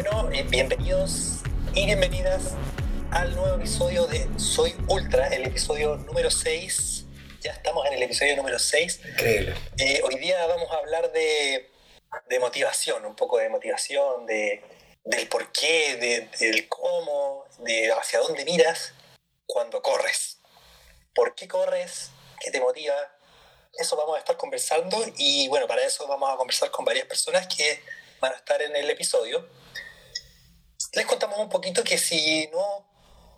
Bueno, eh, bienvenidos y bienvenidas al nuevo episodio de Soy Ultra, el episodio número 6. Ya estamos en el episodio número 6. Increíble. Eh, hoy día vamos a hablar de, de motivación, un poco de motivación, de, del por qué, de- del cómo, de hacia dónde miras cuando corres. ¿Por qué corres? ¿Qué te motiva? Eso vamos a estar conversando y bueno, para eso vamos a conversar con varias personas que van a estar en el episodio. Les contamos un poquito que si no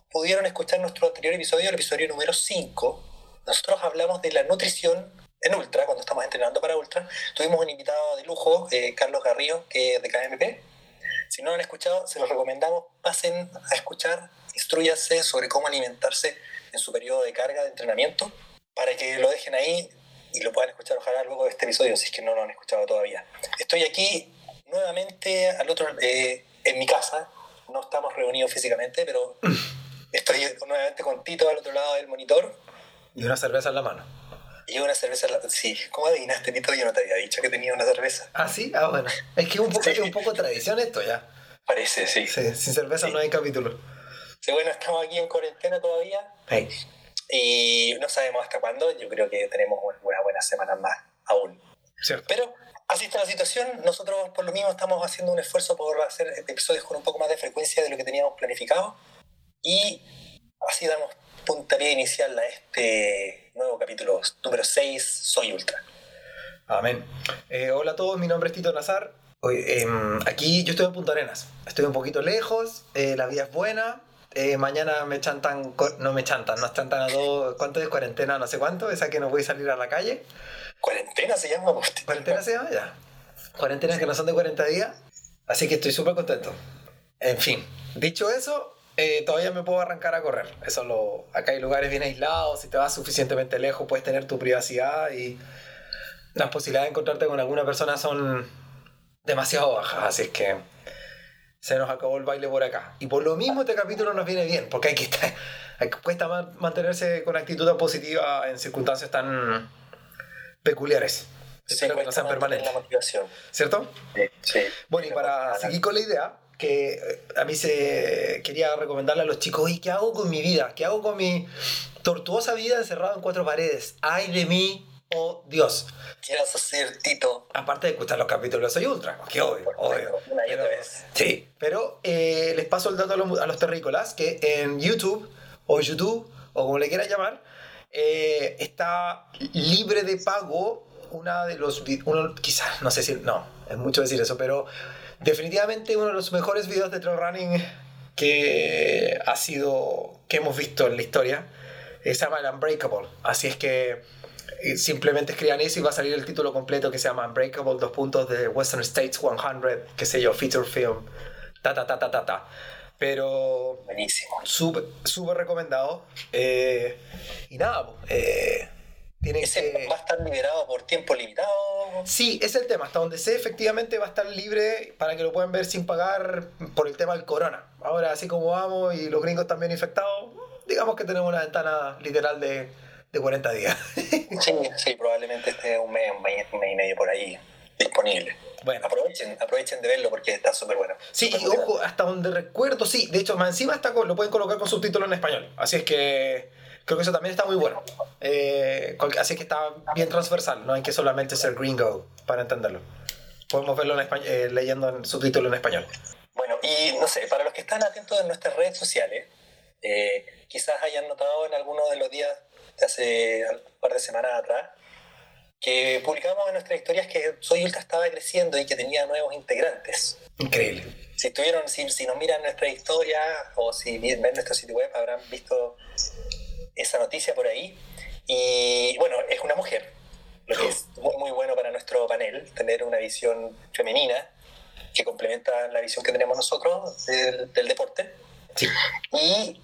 pudieron escuchar nuestro anterior episodio, el episodio número 5, nosotros hablamos de la nutrición en Ultra, cuando estamos entrenando para Ultra. Tuvimos un invitado de lujo, eh, Carlos Garrío, que es de KMP. Si no lo han escuchado, se los recomendamos, pasen a escuchar, instruyanse sobre cómo alimentarse en su periodo de carga de entrenamiento, para que lo dejen ahí y lo puedan escuchar ojalá luego de este episodio, si es que no lo han escuchado todavía. Estoy aquí nuevamente al otro, eh, en mi casa, no estamos reunidos físicamente, pero estoy nuevamente con Tito al otro lado del monitor Y una cerveza en la mano. y una cerveza. en la- Sí, ¿cómo adivinaste, Tito? Yo no te había dicho que tenía una cerveza. ¿Ah, sí? Ah, bueno. Es que es un poco, Sí. es un poco tradición esto ya. Parece, sí. Sí, sin cerveza Sí. no hay capítulo. Sí, bueno, estamos aquí en cuarentena todavía Hey. y no sabemos hasta cuándo. Yo creo que tenemos unas buenas semanas más aún. Cierto. Pero así está la situación. Nosotros, por lo mismo, estamos haciendo un esfuerzo por hacer episodios con un poco más de frecuencia de lo que teníamos planificado. Y así damos puntapié inicial a este nuevo capítulo número 6, Soy Ultra. Amén. Eh, hola a todos, mi nombre es Tito Nazar. Oye, em, aquí yo estoy en Punta Arenas. Estoy un poquito lejos, eh, la vida es buena. eh, mañana me chantan, no me chantan, nos chantan a todos. ¿Cuánto es cuarentena? No sé cuánto, esa que no voy a salir a la calle. ¿Cuarentena se llama? Tito? ¿Cuarentena se llama ya? Cuarentenas que no son de 40 días. Así que estoy súper contento. En fin, dicho eso, eh, todavía me puedo arrancar a correr. Eso lo, acá hay lugares bien aislados, si te vas suficientemente lejos puedes tener tu privacidad y las posibilidades de encontrarte con alguna persona son demasiado bajas. Así que se nos acabó el baile por acá. Y por lo mismo este capítulo nos viene bien, porque hay que estar, hay que- cuesta man- mantenerse con actitud positiva en circunstancias tan peculiares. Sí, Espero que no sean permanentes. la motivación. ¿Cierto? Sí, sí. Bueno, y para seguir con la idea, que eh, a mí se quería recomendarle a los chicos, oye, ¿qué hago con mi vida? ¿Qué hago con mi tortuosa vida encerrado en cuatro paredes? ¡Ay de mí, oh Dios! ¿Qué vas a hacer, Tito? Aparte de escuchar los capítulos Soy Ultra, que obvio, obvio. Una y otra Pero- vez. Sí, pero eh, les paso el dato a los, a los terrícolas que en YouTube o YouTube o como le quieran llamar, eh, está libre de pago una de los uno quizás no sé si no es mucho decir eso pero definitivamente uno de los mejores videos de trail running que ha sido que hemos visto en la historia eh, se llama el Unbreakable. Así es que eh, simplemente escriban eso y va a salir el título completo que se llama Unbreakable dos puntos de Western States 100 qué sé yo feature film ta ta ta ta ta ta pero Buenísimo. súper súper recomendado eh, y nada eh, tienen ¿Ese que va a estar liberado por tiempo limitado? Sí, es el tema. Hasta donde sé, efectivamente va a estar libre para que lo puedan ver sin pagar por el tema del corona. Ahora, así como vamos y los gringos también infectados, digamos que tenemos una ventana literal de, de 40 días. Sí, sí, probablemente esté un mes, un mes y medio por ahí disponible. bueno, Aprovechen, aprovechen de verlo porque está súper bueno. sí, y ojo, hasta donde recuerdo, sí. De hecho, más encima está con- lo pueden colocar con subtítulos en español. Así es que creo que eso también está muy bueno. Eh, así es que está bien transversal. No hay que solamente ser gringo para entenderlo. Podemos verlo en español, eh, leyendo en subtítulo en español. Bueno, y no sé, para los que están atentos en nuestras redes sociales, eh, quizás hayan notado en alguno de los días de hace un par de semanas atrás que publicamos en nuestras historias que Soy Ultra estaba creciendo y que tenía nuevos integrantes. Increíble. Si estuvieron, si, si nos miran nuestra historia o si ven nuestro sitio web, habrán visto esa noticia por ahí. Y bueno, es una mujer, lo que es muy, muy bueno para nuestro panel, tener una visión femenina que complementa la visión que tenemos nosotros del, del deporte. Sí. Y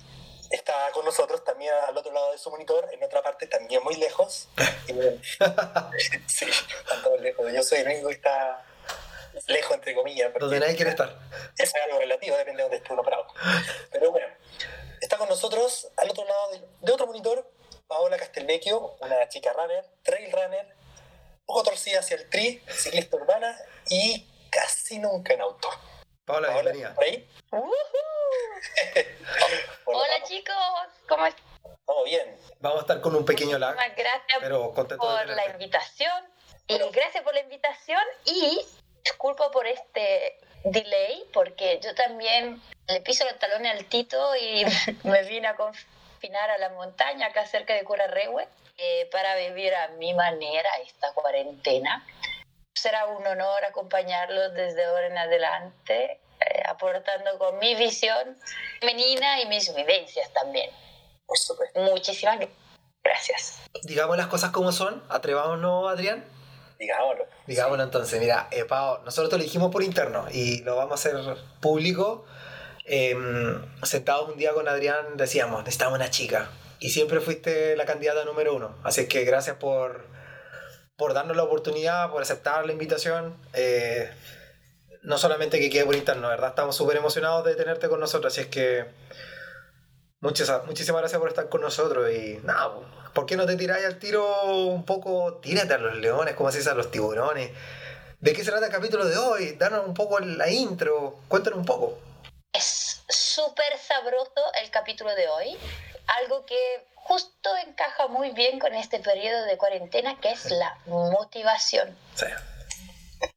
está con nosotros también al otro lado de su monitor, en otra parte también muy lejos. Y- sí, están todos lejos. Yo soy el único que está lejos, entre comillas. Donde nadie quiere estar. es algo relativo, depende de dónde esté uno parado. Pero bueno, está con nosotros al otro lado de, de otro monitor, Paola Castelvecchio, una chica runner, trail runner, poco torcida hacia el tri, ciclista urbana y casi nunca en auto. Paola, Paola, bienvenida. ¿por ahí? Hola, chicos, ¿cómo están? Vamos bien. Vamos a estar con un pequeño lag, gracias pero por la invitación. Y gracias por la invitación y disculpo por este delay porque yo también le piso los talones al Tito y me vine a confinar a la montaña acá cerca de Curarrehue eh, para vivir a mi manera esta cuarentena. Será un honor acompañarlos desde ahora en adelante, eh, aportando con mi visión femenina y mis vivencias también. Por supuesto. Muchísimas gracias. Digamos las cosas como son, atrevámonos, Adrián. Digámoslo. Digámoslo entonces, mira, eh, Pao, nosotros te lo dijimos por interno y lo vamos a hacer público. Em, sentados un día con Adrián decíamos, necesitamos una chica. Y siempre fuiste la candidata número uno. Así que gracias por, por darnos la oportunidad, por aceptar la invitación. Eh, no solamente que quede por interno, ¿verdad? Estamos súper emocionados de tenerte con nosotros. Así es que muchas, muchísimas gracias por estar con nosotros. Y nada, ¿por qué no te tiráis al tiro un poco? Tírate a los leones, como se a los tiburones. ¿De qué se trata el capítulo de hoy? Danos un poco la intro, cuéntanos un poco. Es súper sabroso el capítulo de hoy, algo que justo encaja muy bien con este periodo de cuarentena, que es la motivación. Sí.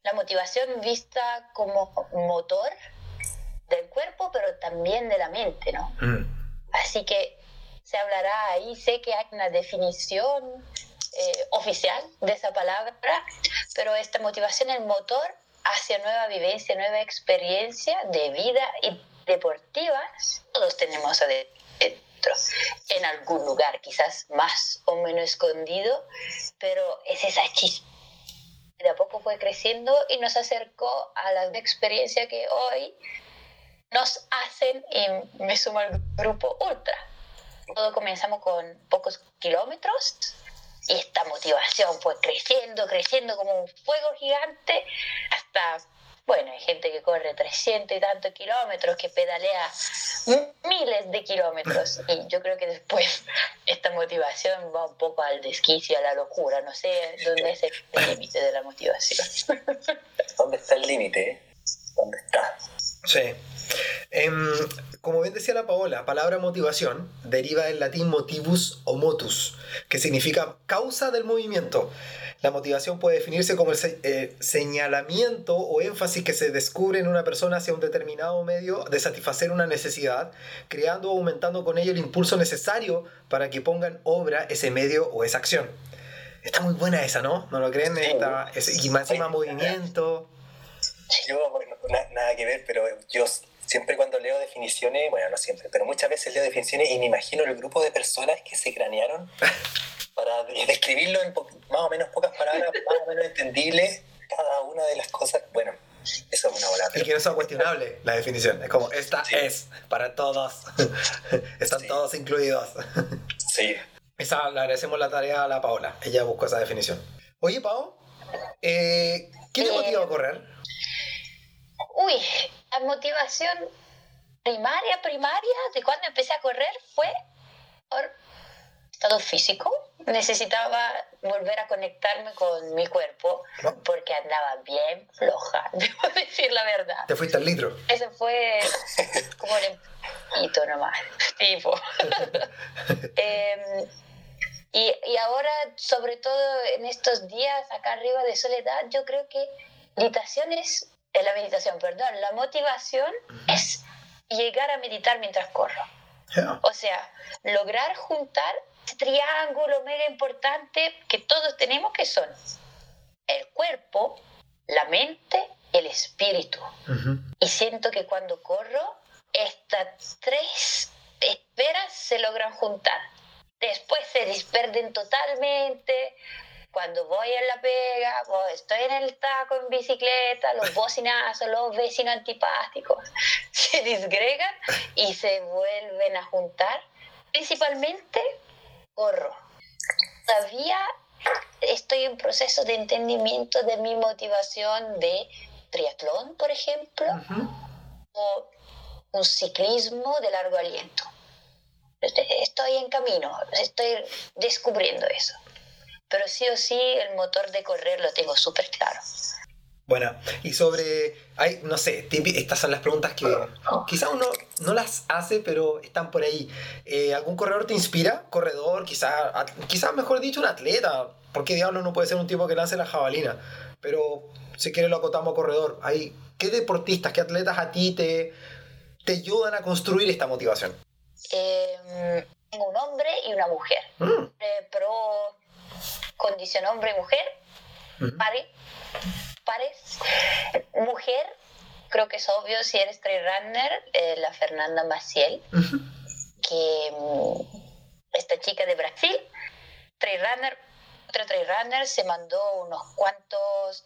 La motivación vista como motor del cuerpo, pero también de la mente, ¿no? Mm. Así que se hablará ahí, sé que hay una definición eh, oficial de esa palabra, pero esta motivación es motor hacia nueva vivencia, nueva experiencia de vida y deportivas, todos tenemos en algún lugar, quizás más o menos escondido, pero es esa chispa. De a poco fue creciendo y nos acercó a la experiencia que hoy nos hacen y me sumo al grupo ultra. Todo comenzamos con pocos kilómetros y esta motivación fue creciendo, creciendo como un fuego gigante hasta, bueno, hay gente que corre 300 y tantos kilómetros, que pedalea miles de kilómetros y yo creo que después esta motivación va un poco al desquicio, a la locura, no sé dónde es el límite de la motivación. ¿Dónde está el límite? eh? ¿Dónde está? Sí. Em, como bien decía la Paola, palabra motivación deriva del latín motivus o motus, que significa causa del movimiento. La motivación puede definirse como el se- eh, señalamiento o énfasis que se descubre en una persona hacia un determinado medio de satisfacer una necesidad, creando o aumentando con ello el impulso necesario para que ponga en obra ese medio o esa acción. Está muy buena esa, ¿no? ¿No lo creen? Está- es- y más encima movimiento. Yo, bueno, na- nada que ver, pero yo siempre cuando leo definiciones, bueno, no siempre, pero muchas veces leo definiciones y me imagino el grupo de personas que se cranearon para de- describirlo en más o menos pocas palabras, más o menos entendible cada una de las cosas. Bueno, eso es una bola. Y que no sea cuestionable la definición. Es como, esta Sí. es para todos. Están Sí. todos incluidos. Sí, Esa, le agradecemos la tarea a la Paola. Ella buscó esa definición. Oye, Pao, eh, ¿qué te Eh, motiva a correr? Uy, la motivación primaria, primaria de cuando empecé a correr fue por estado físico. Necesitaba volver a conectarme con mi cuerpo porque andaba bien floja, debo decir la verdad. Te fuiste al litro. Ese fue como un empito nomás, tipo. Em, y, y ahora, sobre todo en estos días acá arriba de soledad, yo creo que meditación es, eh, la meditación, perdón, la motivación es llegar a meditar mientras corro. O sea, lograr juntar triángulo mega importante que todos tenemos que son el cuerpo, la mente, el espíritu. Ujú. Y siento que cuando corro, estas tres esferas se logran juntar. Después se disperden totalmente. Cuando voy en la pega, estoy en el taco en bicicleta, los bocinazos, los vecinos antipáticos se disgregan y se vuelven a juntar. Principalmente corro. Todavía estoy en proceso de entendimiento de mi motivación de triatlón, por ejemplo, Ujú. o un ciclismo de largo aliento. Estoy en camino, estoy descubriendo eso. Pero sí o sí, el motor de correr lo tengo súper claro. Bueno, y sobre, hay, no sé, estas son las preguntas que quizá uno no las hace, pero están por ahí. Eh, ¿Algún corredor te inspira? Corredor, quizá, at- quizá mejor dicho, un atleta. porque diablo no puede ser un tipo que lance la jabalina? Pero si quiere lo acotamos a corredor. Hay, ¿Qué deportistas, qué atletas a ti te, te ayudan a construir esta motivación? Eh, tengo un hombre y una mujer. Mm, Eh, pro condición hombre y mujer, Ujú. pare, pares. Mujer, creo que es obvio si eres trail runner, eh, la Fernanda Maciel, que mm, esta chica de Brasil, trail runner, otra trail runner, se mandó unos cuantos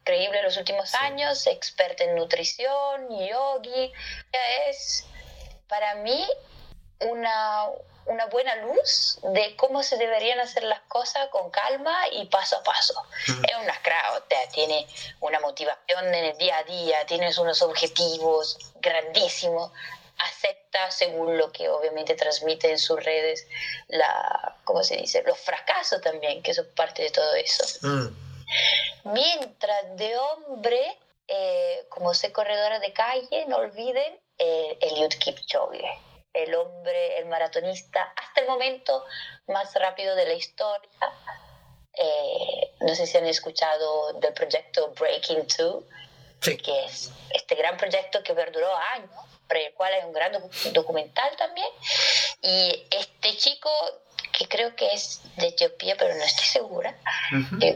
increíbles los últimos años, experta en nutrición, yogi, ella es para mí una, una buena luz de cómo se deberían hacer las cosas con calma y paso a paso. Es una sea, tiene una motivación en el día a día, tienes unos objetivos grandísimos, acepta según lo que obviamente transmite en sus redes, la, ¿cómo se dice? Los fracasos también, que son parte de todo eso. Mm, Mientras de hombre, eh, como soy corredora de calle, no olviden eh, Eliud Kipchoge, el hombre, el maratonista hasta el momento más rápido de la historia. Eh, no sé si han escuchado del proyecto Breaking Two, Sí. que es este gran proyecto que perduró años, por el cual hay un gran docu- documental también. Y este chico, que creo que es de Etiopía, pero no estoy segura, ujú. eh,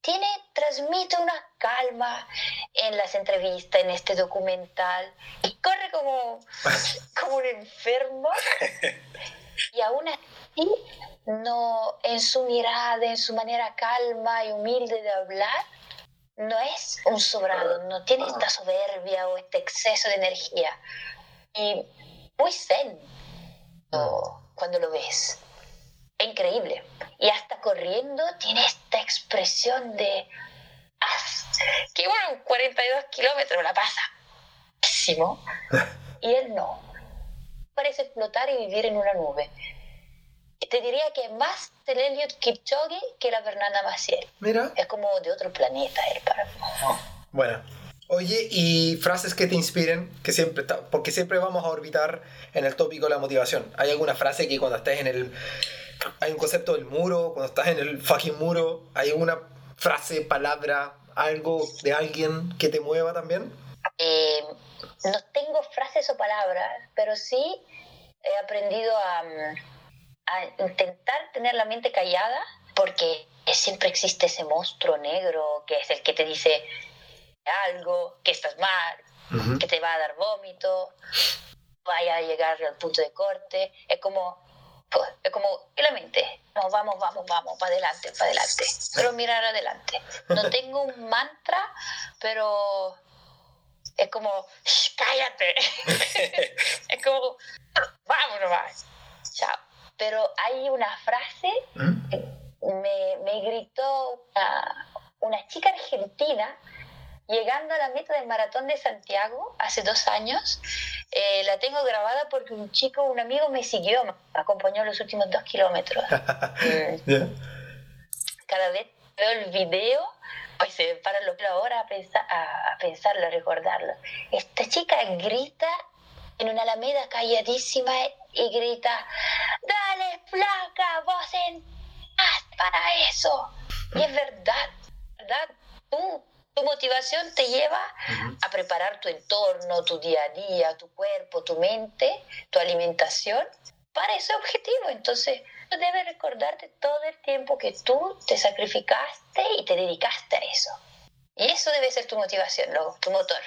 tiene, transmite una calma en las entrevistas, en este documental, y corre como, como un enfermo, y aún así, no, en su mirada, en su manera calma y humilde de hablar, no es un sobrado, no tiene esta soberbia o este exceso de energía. Y muy zen cuando- lo ves. Es increíble. Y hasta corriendo tiene esta expresión de "Ah, que bueno, 42 kilómetros la pasa. Pésimo. Y él no. Parece flotar y vivir en una nube. Te diría que más el Elliot Kipchoge que la Fernanda Maciel. Mira. Es como de otro planeta él para mí. Bueno. Oye, y frases que te inspiren, que siempre está- porque siempre vamos a orbitar en el tópico de la motivación. ¿Hay alguna frase que cuando estés en el hay un concepto del muro, cuando estás en el fucking muro, hay alguna frase, palabra, algo de alguien que te mueva también? Eh, no tengo frases o palabras, pero sí he aprendido a, mm, a intentar tener la mente callada porque siempre existe ese monstruo negro que es el que te dice algo, que estás mal, que te va a dar vómito, vaya a llegar al punto de corte. Es como, es como en la mente. Vamos, vamos, vamos, vamos, para adelante, para adelante. Pero mirar adelante. No tengo un mantra, pero es como, "Shh, cállate. es como, vamos nomás. Chao. Pero hay una frase me, me gritó una, una chica argentina llegando a la meta del maratón de Santiago hace dos años. Eh, la tengo grabada porque un chico, un amigo me siguió, me acompañó los últimos dos kilómetros. Mm, Ya. Cada vez veo el video, pues se me paran los ahora a, pensar, a, pensarlo, a recordarlo. Esta chica grita en una alameda calladísima y grita, dale flaca, vos entraste para eso. Y es verdad, ¿verdad? Tú, tu motivación te lleva a preparar tu entorno, tu día a día, tu cuerpo, tu mente, tu alimentación para ese objetivo. Entonces, debes recordarte todo el tiempo que tú te sacrificaste y te dedicaste a eso. Y eso debe ser tu motivación, luego, tu motor.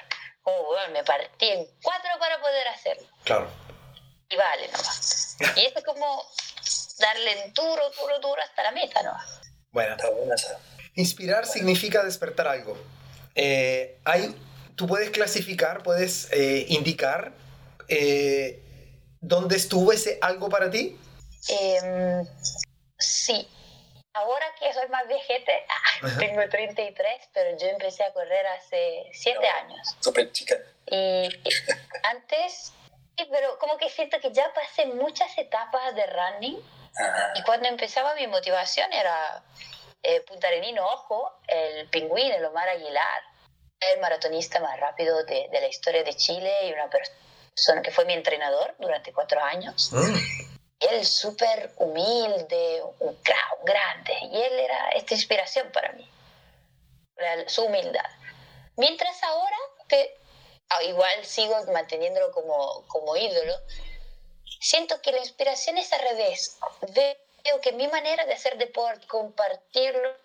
Como, bueno, me partí en cuatro para poder hacerlo. Claro. Y vale nomás. Y eso es como darle duro, duro, duro hasta la meta nomás. Bueno, Está buena esa. Inspirar significa despertar algo. Eh, hay, tú puedes clasificar, puedes eh, indicar eh, dónde estuvo ese algo para ti. Em, sí. Ahora que soy más viejete, tengo 33, pero yo empecé a correr hace 7 años. Súper chica. Y antes, pero como que siento que ya pasé muchas etapas de running y cuando empezaba mi motivación era eh, puntarenino, ojo, el pingüino, el Omar Aguilar, el maratonista más rápido de, de, la historia de Chile y una persona que fue mi entrenador durante cuatro años. Mm. Él súper humilde, un crowd grande, y él era esta inspiración para mí, su humildad. Mientras ahora, que ah, igual sigo manteniéndolo como, como ídolo, siento que la inspiración es al revés. Veo que mi manera de hacer deporte, compartirlo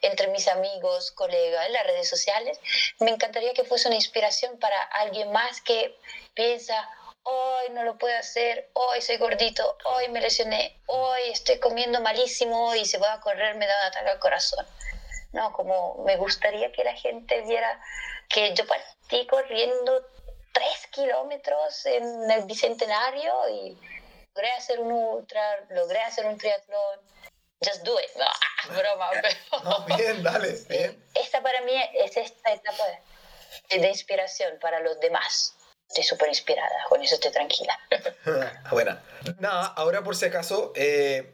entre mis amigos, colegas, en las redes sociales, me encantaría que fuese una inspiración para alguien más que piensa, hoy no lo puedo hacer, hoy soy gordito, hoy me lesioné, hoy estoy comiendo malísimo y si voy a correr me da un ataque al corazón. No, como me gustaría que la gente viera que yo partí corriendo tres kilómetros en el Bicentenario y logré hacer un ultra, logré hacer un triatlón. Just do it. No, broma, pero... No, bien, dale, bien. Esta para mí es esta etapa de, de inspiración para los demás. Estoy súper inspirada, con eso estoy tranquila. Bueno, nada, ahora por si acaso, eh,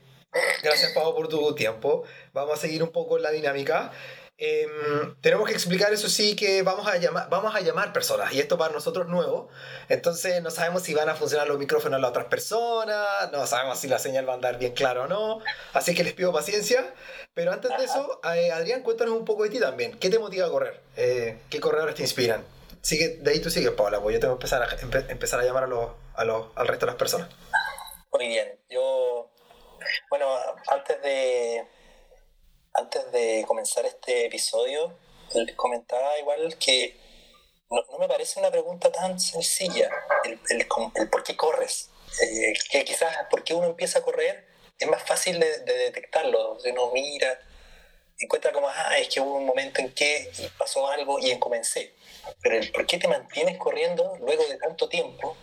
gracias Pau por tu tiempo. Vamos a seguir un poco la dinámica. Em, tenemos que explicar eso sí que vamos a llamar vamos a llamar personas y esto para nosotros nuevo entonces no sabemos si van a funcionar los micrófonos a las otras personas no sabemos si la señal va a andar bien claro o no así que les pido paciencia pero antes de eso eh, Adrián cuéntanos un poco de ti también ¿qué te motiva a correr? Eh, ¿qué corredores te inspiran? Sigue, de ahí tú sigues Paula pues yo tengo que empezar a, empezar a llamar a los, a los, al resto de las personas muy bien yo bueno antes de antes de comenzar este episodio, les comentaba igual que no, me parece una pregunta tan sencilla el, el, por qué corres. Eh, que quizás por qué uno empieza a correr es más fácil de, detectarlo. Si uno mira, encuentra como, ah, es que hubo un momento en que pasó algo y en comencé. Pero el por qué te mantienes corriendo luego de tanto tiempo,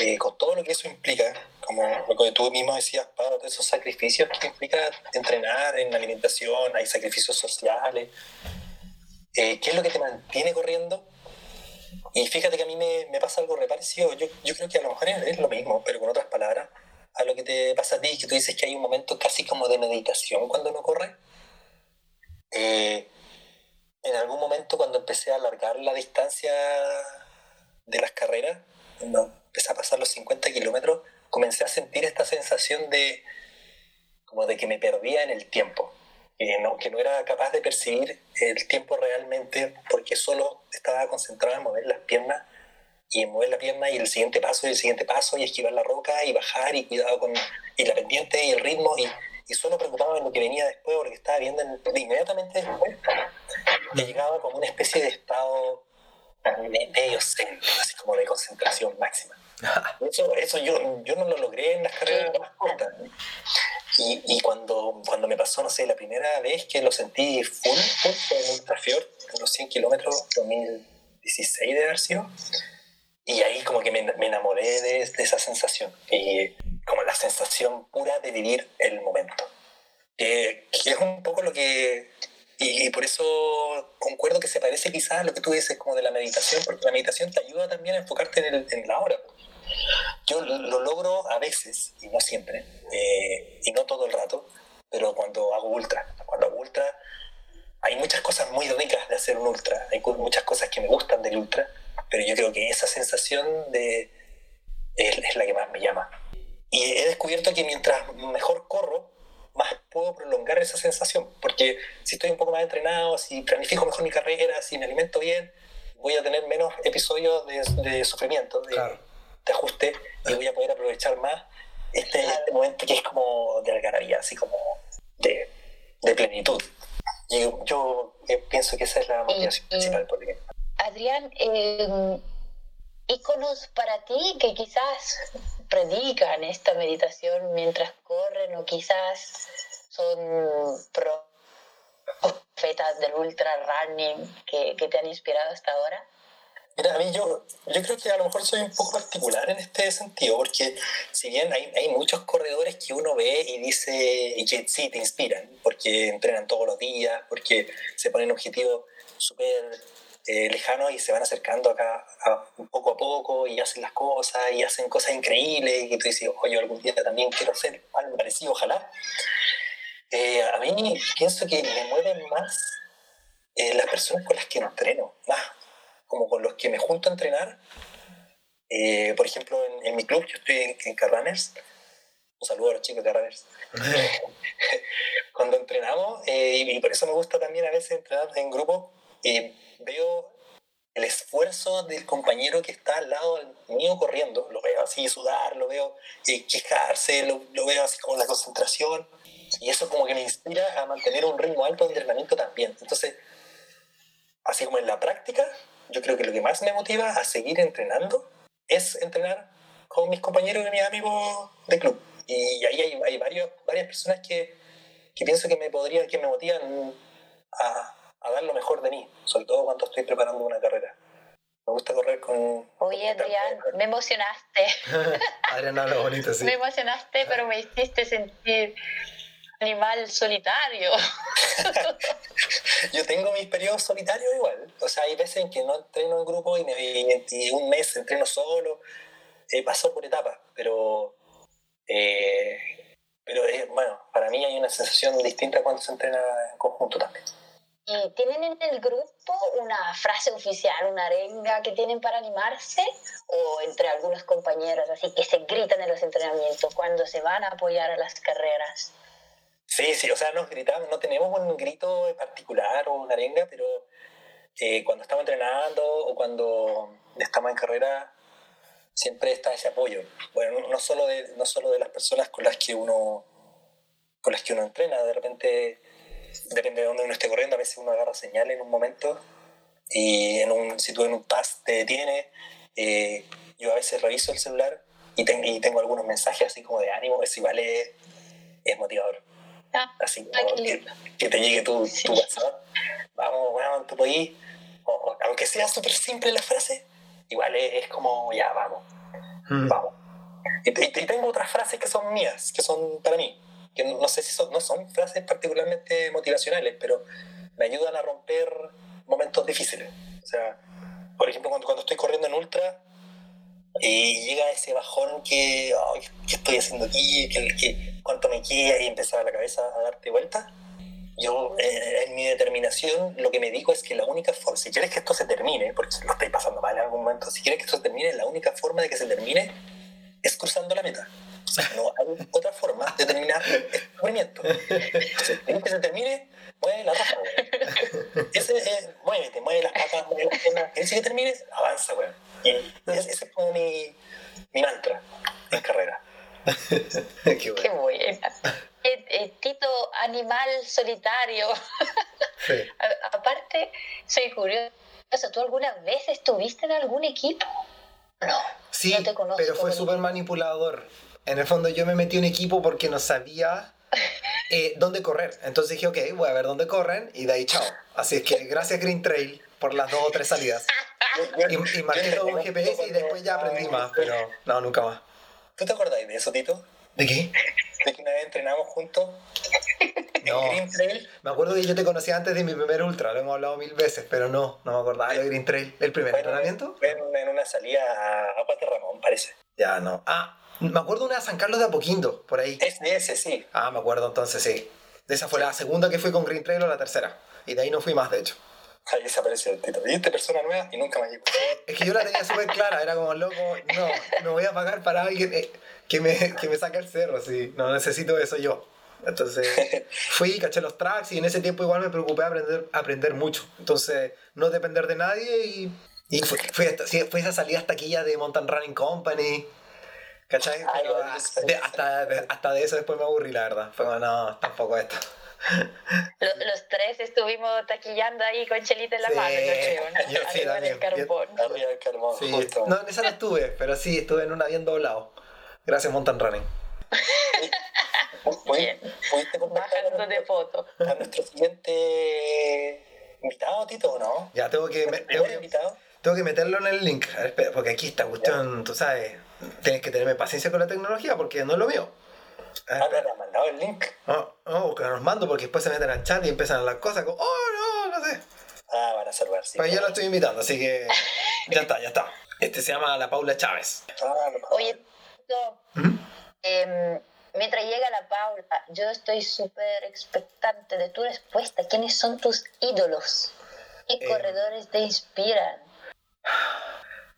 eh, con todo lo que eso implica, como lo que tú mismo decías, Pablo, de esos sacrificios que implica entrenar en alimentación, hay sacrificios sociales. Eh, ¿Qué es lo que te mantiene corriendo? Y fíjate que a mí me, me pasa algo reparecido. Yo, yo creo que a lo mejor es lo mismo, pero con otras palabras. A lo que te pasa a ti, que tú dices que hay un momento casi como de meditación cuando uno corre. Eh, en algún momento cuando empecé a alargar la distancia de las carreras, cuando empecé a pasar los 50 kilómetros, comencé a sentir esta sensación de como de que me perdía en el tiempo, que no, que no era capaz de percibir el tiempo realmente porque solo estaba concentrado en mover las piernas y en mover la pierna y el siguiente paso y el siguiente paso y esquivar la roca y bajar y cuidado con y la pendiente y el ritmo y, y solo preocupaba en lo que venía después o lo que estaba viendo en inmediatamente después me llegaba como una especie de estado medio zen, así como de concentración máxima. Eso, eso yo, yo no lo logré en las carreras más cortas. Y, y, cuando, cuando me pasó, no sé, la primera vez que lo sentí full, full fue en Ultrafiord, en los 100 kilómetros, 2016 de haber sido. Y ahí como que me, me enamoré de, de, esa sensación. Y como la sensación pura de vivir el momento. que es un poco lo que... Y, y, por eso concuerdo que se parece quizás a lo que tú dices como de la meditación, porque la meditación te ayuda también a enfocarte en, el, en la hora. Yo lo logro a veces, y no siempre, eh, y no todo el rato, pero cuando hago ultra. Cuando hago ultra, hay muchas cosas muy ricas de hacer un ultra, hay muchas cosas que me gustan del ultra, pero yo creo que esa sensación de, es, la que más me llama. Y he descubierto que mientras mejor corro, más puedo prolongar esa sensación, porque si estoy un poco más entrenado, si planifico mejor mi carrera, si me alimento bien, voy a tener menos episodios de, sufrimiento, de, de ajuste y voy a poder aprovechar más este, este momento que es como de algarabía, así como de, de plenitud. Y yo eh, pienso que esa es la motivación principal. Porque... Adrián, eh, íconos para ti que quizás predican esta meditación mientras corren o quizás son profetas del ultra running que, que te han inspirado hasta ahora? Mira, a mí yo, yo creo que a lo mejor soy un poco particular en este sentido, porque si bien hay, hay muchos corredores que uno ve y dice y que sí te inspiran, porque entrenan todos los días, porque se ponen objetivos súper eh, lejanos y se van acercando acá poco a poco y hacen las cosas y hacen cosas increíbles y tú dices, oye, algún día también quiero hacer algo parecido, ojalá. Eh, a mí pienso que me mueven más eh, las personas con las que entreno, más como con los que me junto a entrenar. Eh, por ejemplo, en, en, mi club, yo estoy en, en Carrunners. Un saludo a los chicos de Carrunners. Cuando entrenamos, eh, y por eso me gusta también a veces entrenar en grupo, eh, veo el esfuerzo del compañero que está al lado mío corriendo. Lo veo así sudar, lo veo eh, quejarse, lo, lo, veo así como la concentración. Y eso como que me inspira a mantener un ritmo alto de entrenamiento también. Entonces, así como en la práctica, yo creo que lo que más me motiva a seguir entrenando es entrenar con mis compañeros y mis amigos de club. Y ahí hay, hay varios, varias personas que, que pienso que me podrían, que me motivan a, a dar lo mejor de mí, sobre todo cuando estoy preparando una carrera. Me gusta correr con... Oye, Adrián, me emocionaste. Adrián habla bonito, sí. Me emocionaste, pero me hiciste sentir animal solitario. Yo tengo mis periodos solitarios igual. O sea, hay veces en que no entreno en grupo y, me, y, y un mes entreno solo. He pasado por etapas, pero... Eh, pero eh, bueno, para mí hay una sensación distinta cuando se entrena en conjunto también. ¿Y tienen en el grupo una frase oficial, una arenga que tienen para animarse? ¿O entre algunos compañeros así que se gritan en los entrenamientos cuando se van a apoyar a las carreras? Sí, sí, o sea, nos gritamos, no tenemos un grito particular o una arenga, pero eh, cuando estamos entrenando o cuando estamos en carrera, siempre está ese apoyo. Bueno, no solo de, no solo de las personas con las que uno con las que uno entrena, de repente depende de dónde uno esté corriendo, a veces uno agarra señal en un momento y en un, si tú en un pass te detienes, eh, yo a veces reviso el celular y, ten, y, tengo algunos mensajes así como de ánimo, si vale, es motivador. Ah, así como que, que, te llegue tu, sí. tu WhatsApp, vamos, bueno, tú podís, o, aunque sea súper simple la frase, igual es, es como, ya, vamos, mm. vamos. Y, y, y tengo otras frases que son mías, que son para mí que no sé si son, no son frases particularmente motivacionales, pero me ayudan a romper momentos difíciles. O sea, por ejemplo, cuando, cuando estoy corriendo en ultra y llega ese bajón que, oh, ¿qué estoy haciendo aquí? ¿Qué, qué, ¿Cuánto me queda? Y empezar la cabeza a darte vuelta. Yo, eh, en mi determinación, lo que me digo es que la única forma, si quieres que esto se termine, porque lo estoy pasando mal en algún momento, si quieres que esto se termine, la única forma de que se termine es cruzando la meta. O sea, no hay otra forma de terminar el movimiento. Si quieres que se termine, mueve la raja, Ese es, muévete, mueve las patas, mueve las piernas. ¿Quieres que termine? Avanza, weón. Y ese, ese es como mi, mi mantra en carrera. Qué, bueno. Qué buena. Eh, eh, Tito, animal solitario. Sí. A, aparte, soy curiosa. ¿Tú alguna vez estuviste en algún equipo? No. Sí, no te conozco pero fue súper manipulador. En el fondo yo me metí en un equipo porque no sabía eh, dónde correr. Entonces dije, ok, voy a ver dónde corren y de ahí chao. Así es que gracias Green Trail por las dos o tres salidas. Y, y marqué todo un GPS y después ya aprendí más, pero no, nunca más. ¿Tú te acordás de eso, Tito? ¿De qué? De que una vez entrenamos juntos. No, Green Trail. me acuerdo que yo te conocía antes de mi primer ultra, lo hemos hablado mil veces, pero no, no me acordaba de Green Trail. ¿El primer bueno, entrenamiento? En, en, una salida a Aguas de Ramón, parece. Ya, no. Ah, me acuerdo una de San Carlos de Apoquindo, por ahí. Es de ese, sí. Ah, me acuerdo entonces, sí. Esa fue sí. la segunda que fui con Green Trail o la tercera. Y de ahí no fui más, de hecho. Ahí desapareció el Tito. Viste persona nueva y nunca me llegó. Es que yo la tenía súper clara, era como loco, no, no voy a pagar para alguien que me, que me saque el cerro, sí. No necesito eso yo. Entonces fui, caché los tracks y en ese tiempo igual me preocupé a aprender, aprender mucho. Entonces, no depender de nadie y, y fui, fui, hasta, fui esa salida hasta aquí ya de Mountain Running Company. ¿Cachai? Ay, Pero, bueno, de, hasta, de, hasta de eso después me aburrí, la verdad. Fue como, no, tampoco esto. Los, los, tres estuvimos taquillando ahí con chelita en la sí, mano, ¿no? Yo sí, Arriba del carbón. Yo, arriba del carbón, sí. justo. No, en esa no estuve, pero sí, estuve en una bien doblado. Gracias, Mountain Running. ¿Pudiste Bajando de foto. A nuestro siguiente invitado, Tito, o no? Ya, tengo que... Me, tengo, que tengo que meterlo en el link, a ver, porque aquí esta cuestión, tú sabes, tienes que tenerme paciencia con la tecnología porque no es lo mío. Ah, has mandado el link. No, no, que no los mando porque después se meten al chat y empiezan las cosas como, oh, no, no sé. Ah, van a salvar, sí. Pero yo lo estoy invitando, así que ya está, ya está. Este se llama La Paula Chávez. Ah, no, Oye, no, ¿Mm? eh, Mientras llega la Paula, yo estoy súper expectante de tu respuesta. ¿Quiénes son tus ídolos? ¿Qué Eh. corredores te inspiran?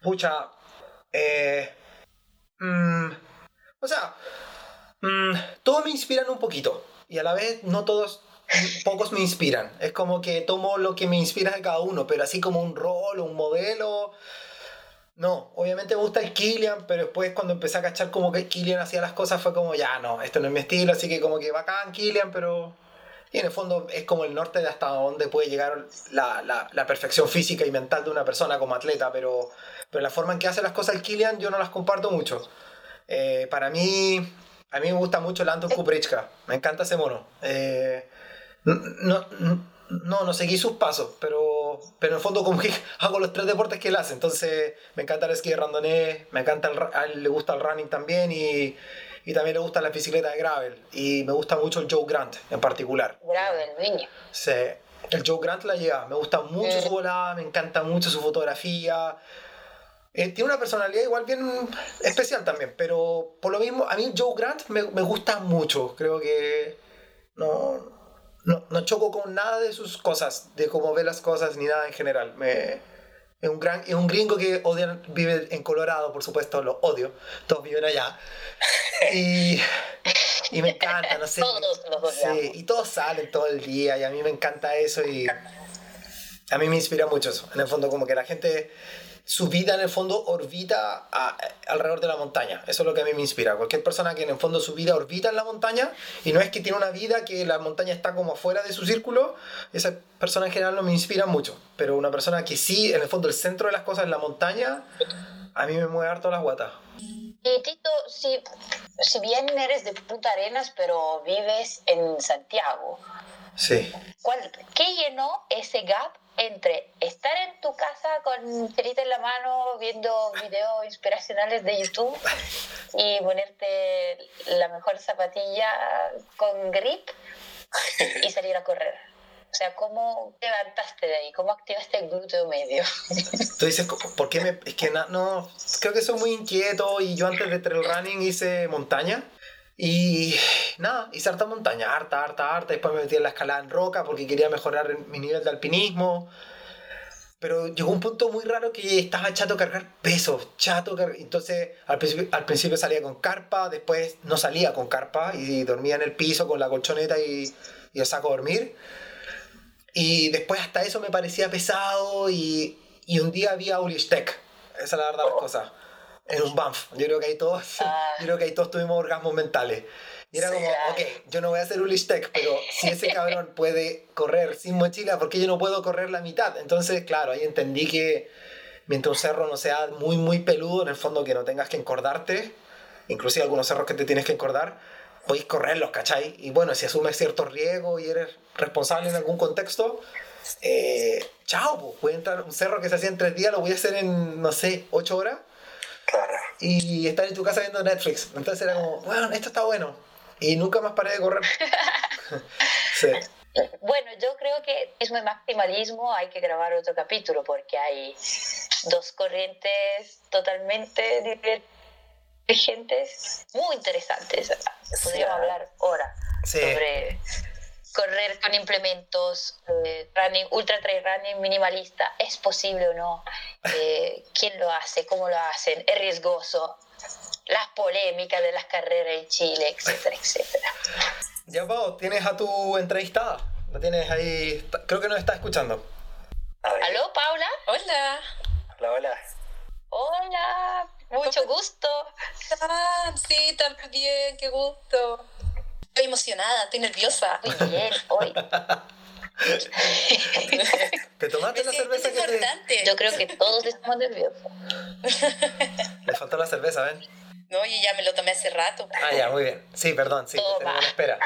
Pucha, eh, mm, o sea, mm, todos me inspiran un poquito y a la vez no todos, pocos me inspiran. Es como que tomo lo que me inspira de cada uno, pero así como un rol, un modelo. No, obviamente me gusta el Killian, pero después cuando empecé a cachar como que Killian hacía las cosas fue como, ya no, esto no es mi estilo, así que como que bacán Killian, pero... Y en el fondo es como el norte de hasta dónde puede llegar la, la, la perfección física y mental de una persona como atleta, pero, pero la forma en que hace las cosas el Killian yo no las comparto mucho. Eh, para mí, a mí me gusta mucho el Anton Kuprichka, me encanta ese mono. Eh, no, no, no, seguí sus pasos, pero, pero en el fondo como que hago los tres deportes que él hace. Entonces me encanta el esquí de randonné, me encanta el, a él le gusta el running también y, y también le gusta la bicicleta de gravel. Y me gusta mucho el Joe Grant en particular. Grave, el niño. Sí, el Joe Grant la lleva. Me gusta mucho Mm. su volada, me encanta mucho su fotografía. Eh, tiene una personalidad igual bien especial también, pero por lo mismo, a mí Joe Grant me, me gusta mucho. Creo que no, no, no choco con nada de sus cosas, de cómo ve las cosas ni nada en general. Me, es, un gran, es un gringo que odian, vive en Colorado, por supuesto, lo odio. Todos viven allá. Y, y me encanta, no sé. Todos los odiamos. Sí, y todos salen todo el día y a mí me encanta eso y a mí me inspira mucho eso. En el fondo, como que la gente, su vida en el fondo orbita a- alrededor de la montaña. Eso es lo que a mí me inspira. Cualquier persona que en el fondo su vida orbita en la montaña y no es que tiene una vida que la montaña está como afuera de su círculo, esa persona en general no me inspira mucho. Pero una persona que sí, en el fondo, el centro de las cosas es la montaña, a mí me mueve harto las guatas. Y Tito, si, si bien eres de Punta Arenas, pero vives en Santiago, Sí. ¿cuál, ¿qué llenó ese gap entre estar en tu casa con cerita en la mano viendo videos inspiracionales de YouTube y ponerte la mejor zapatilla con grip y salir a correr? O sea, ¿cómo te levantaste de ahí? ¿Cómo activaste el glúteo medio? Tú dices, ¿por qué me.? Es que na- no. Creo que soy muy inquieto y yo antes de trail running hice montaña. Y nada, hice harta montaña, harta, harta, harta. Después me metí en la escalada en roca porque quería mejorar mi nivel de alpinismo. Pero llegó un punto muy raro que estaba chato cargar peso, chato cargar. Entonces al principio, al principio salía con carpa, después no salía con carpa y dormía en el piso con la colchoneta y, y el saco a dormir. Y después hasta eso me parecía pesado y, y un día vi a Ulrich Tech. Esa es la verdad las cosas. En un Banff. Yo creo que ahí todos, Ah. yo creo que ahí todos tuvimos orgasmos mentales. Y era Sí, como, claro. ok, yo no voy a hacer Ulrich Tech, pero si ese cabrón puede correr sin mochila, ¿por qué yo no puedo correr la mitad? Entonces, claro, ahí entendí que mientras un cerro no sea muy, muy peludo, en el fondo que no tengas que encordarte, inclusive algunos cerros que te tienes que encordar, podéis correrlos, ¿cachai? Y bueno, si asumes cierto riesgo y eres responsable en algún contexto, eh, chao, pues, voy a entrar a un cerro que se hacía en tres días, lo voy a hacer en, no sé, ocho horas Claro. y estar en tu casa viendo Netflix. Entonces era como, bueno, esto está bueno. Y nunca más paré de correr. sí. Bueno, yo creo que es muy maximalismo, hay que grabar otro capítulo porque hay dos corrientes totalmente divergentes, muy interesantes. Podríamos hablar ahora Sí. sobre correr con implementos, eh, running, ultra trail running minimalista, ¿es posible o no? Eh, ¿Quién lo hace? ¿Cómo lo hacen? ¿Es riesgoso? Las polémicas de las carreras en Chile, etcétera, etcétera. Ya, Pau, tienes a tu entrevistada. La tienes ahí. Creo que nos está escuchando. ¿Aló, Paula? Hola. Hola, hola. Hola, mucho gusto. Ah, sí, también, qué gusto. Estoy emocionada, estoy nerviosa. Muy bien, hoy. ¿Te tomaste la cerveza que te.? importante. Yo creo que todos estamos nerviosos. Le faltó la cerveza, ¿ven? No, oye, ya me lo tomé hace rato. Ah, ya, muy bien. Sí, perdón, sí, te en espera.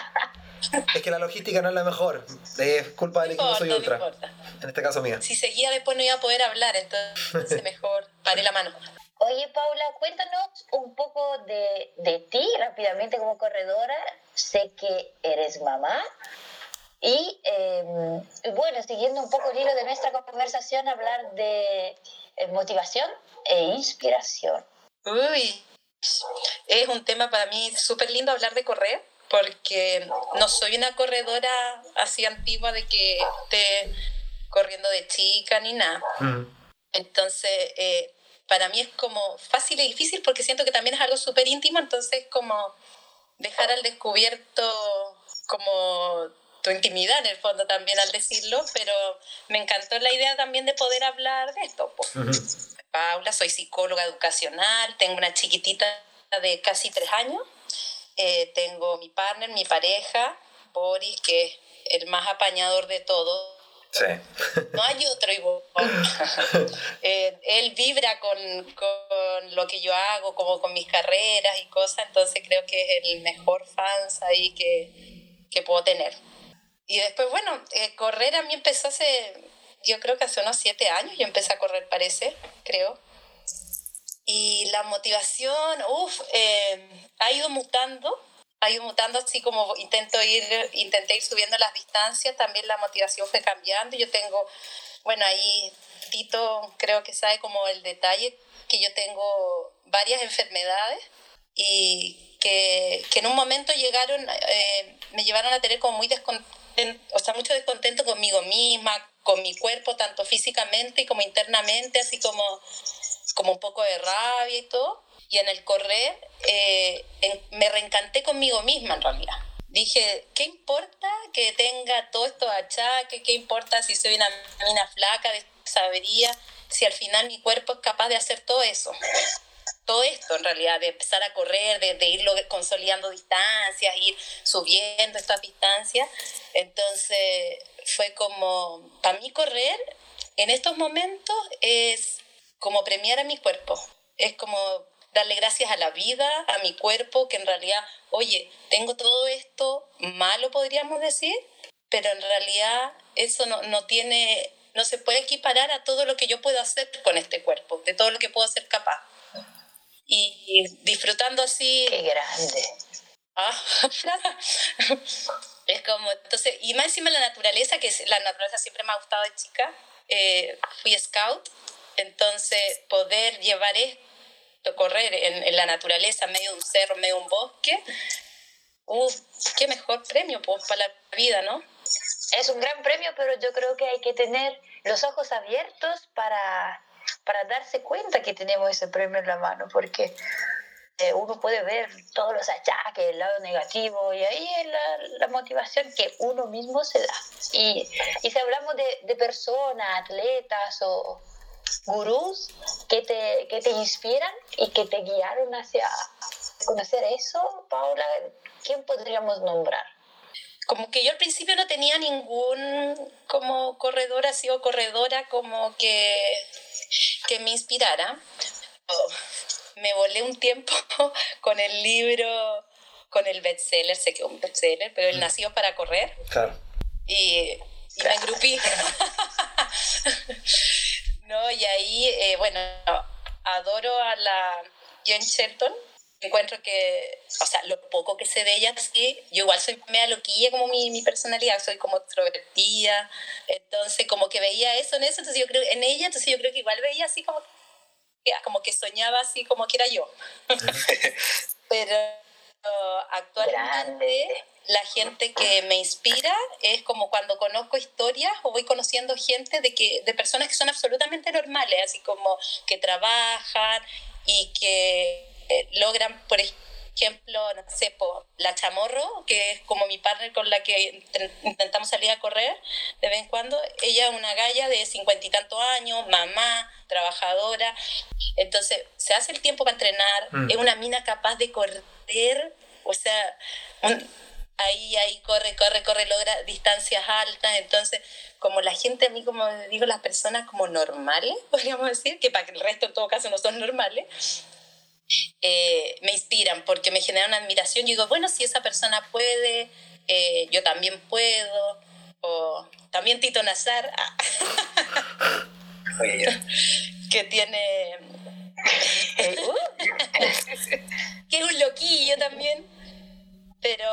Es que la logística no es la mejor. Es culpa del equipo No Soy Ultra. no importa. En este caso mía. Si seguía después no iba a poder hablar, entonces mejor paré la mano. Oye, Paula, cuéntanos un poco de, de ti rápidamente como corredora. Sé que eres mamá. Y eh, bueno, siguiendo un poco el hilo de nuestra conversación, hablar de eh, motivación e inspiración. Uy, Es un tema para mí súper lindo hablar de correr, porque no soy una corredora así antigua de que esté corriendo de chica ni nada. Mm. Entonces, eh, para mí es como fácil y difícil porque siento que también es algo súper íntimo, entonces como dejar al descubierto como tu intimidad en el fondo también al decirlo, pero me encantó la idea también de poder hablar de esto. Paula, soy psicóloga educacional, tengo una chiquitita de casi tres años, eh, tengo mi partner, mi pareja, Boris, que es el más apañador de no hay otro igual. Eh, él vibra con, con, lo que yo hago, como con mis carreras y cosas, entonces creo que es el mejor fans ahí que, que puedo tener. Y después, bueno, eh, correr a mí empezó hace, yo creo que hace unos siete años, yo empecé a correr, parece, creo. Y la motivación, uff, eh, ha ido mutando ha ido mutando así como intento ir, intenté ir subiendo las distancias, también la motivación fue cambiando. Yo tengo, bueno, ahí Tito creo que sabe como el detalle que yo tengo varias enfermedades y que, que en un momento llegaron, eh, me llevaron a tener como muy descontento, o sea, mucho descontento conmigo misma, con mi cuerpo, tanto físicamente como internamente, así como, como un poco de rabia y todo y en el correr eh, me reencanté conmigo misma en realidad. Dije, ¿qué importa que tenga todos estos achaques? ¿Qué importa si soy una mina flaca de sabería? Si al final mi cuerpo es capaz de hacer todo eso. Todo esto en realidad, de empezar a correr, de, de ir consolidando distancias, ir subiendo estas distancias. Entonces fue como, para mí correr en estos momentos es como premiar a mi cuerpo. Es como darle gracias a la vida, a mi cuerpo, que en realidad, oye, tengo todo esto malo, podríamos decir, pero en realidad eso no, no tiene, no se puede equiparar a todo lo que yo puedo hacer con este cuerpo, de todo lo que puedo ser capaz. Y, disfrutando así... ¡Qué grande! Ah, es como, entonces, y más encima la naturaleza, que la naturaleza siempre me ha gustado de chica, eh, fui scout, entonces poder llevar esto correr en, la naturaleza, en medio de un cerro, en medio de un bosque, uh, qué mejor premio pues, para la vida, ¿no? Es un gran premio, pero yo creo que hay que tener los ojos abiertos para, para darse cuenta que tenemos ese premio en la mano, porque eh, uno puede ver todos los achaques, el lado negativo, y ahí es la, la motivación que uno mismo se da. Y, y si hablamos de, de personas, atletas o, gurús que te, que te inspiran y que te guiaron hacia conocer eso, Paula, ¿quién podríamos nombrar? Como que yo al principio no tenía ningún como corredor así o corredora como que, que me inspirara. Me volé un tiempo con el libro, con el bestseller, sé que es un bestseller, pero el. Nacido para Correr. Claro. Y, y me engrupí. No, y ahí, eh, bueno, adoro a la Jen Shelton. Encuentro que, o sea, lo poco que sé de ella, sí, yo igual soy media loquilla como mi, mi personalidad, soy como extrovertida, entonces como que veía eso en eso, entonces yo creo, en ella, entonces yo creo que igual veía así como, como que soñaba así como que era yo. Pero actualmente la gente que me inspira es como cuando conozco historias o voy conociendo gente de, que, de personas que son absolutamente normales, así como que trabajan y que eh, logran, por no sé, la Chamorro, que es como mi partner con la que intentamos salir a correr de vez en cuando, ella es una galla de cincuenta y tantos años, mamá, trabajadora, entonces se hace el tiempo para entrenar, mm. es una mina capaz de correr, o sea, ahí, ahí corre, corre, corre, logra distancias altas. Entonces, como la gente, a mí, como digo, las personas como normales, podríamos decir, que para el resto en todo caso no son normales, eh, me inspiran porque me generan admiración. Yo digo, bueno, si esa persona puede, eh, yo también puedo. O también Tito Nazar, ah, que tiene... que es un loquillo también pero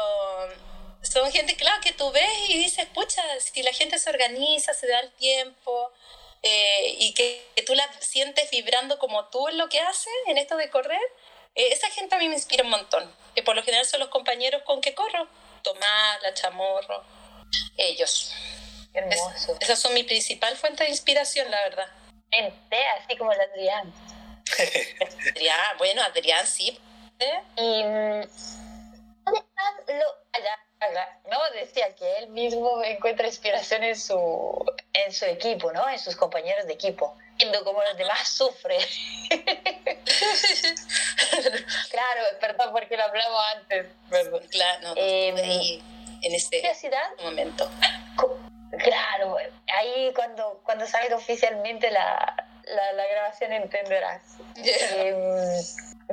son gente, claro, que tú ves y dices, pucha, si la gente se organiza, se da el tiempo eh, y que, tú la sientes vibrando como tú en lo que haces, en esto de correr, Eh, esa gente a mí me inspira un montón, que por lo general son los compañeros con que corro, Tomás, la Chamorro, ellos. Hermoso. esas son mi principal fuente de inspiración, la verdad. Mente, así como el Adrián. Adrián, bueno, Adrián sí. ¿eh? Y mm, ¿dónde están lo allá, allá? No, decía que él mismo encuentra inspiración en su en su equipo, ¿no? En sus compañeros de equipo, viendo cómo los demás sufren. claro, perdón porque lo hablamos antes. Perdón, claro, no, Em, ahí, en ese Curiosidad, momento. Claro, ahí cuando, cuando salga oficialmente la, la, la grabación entenderás. Em,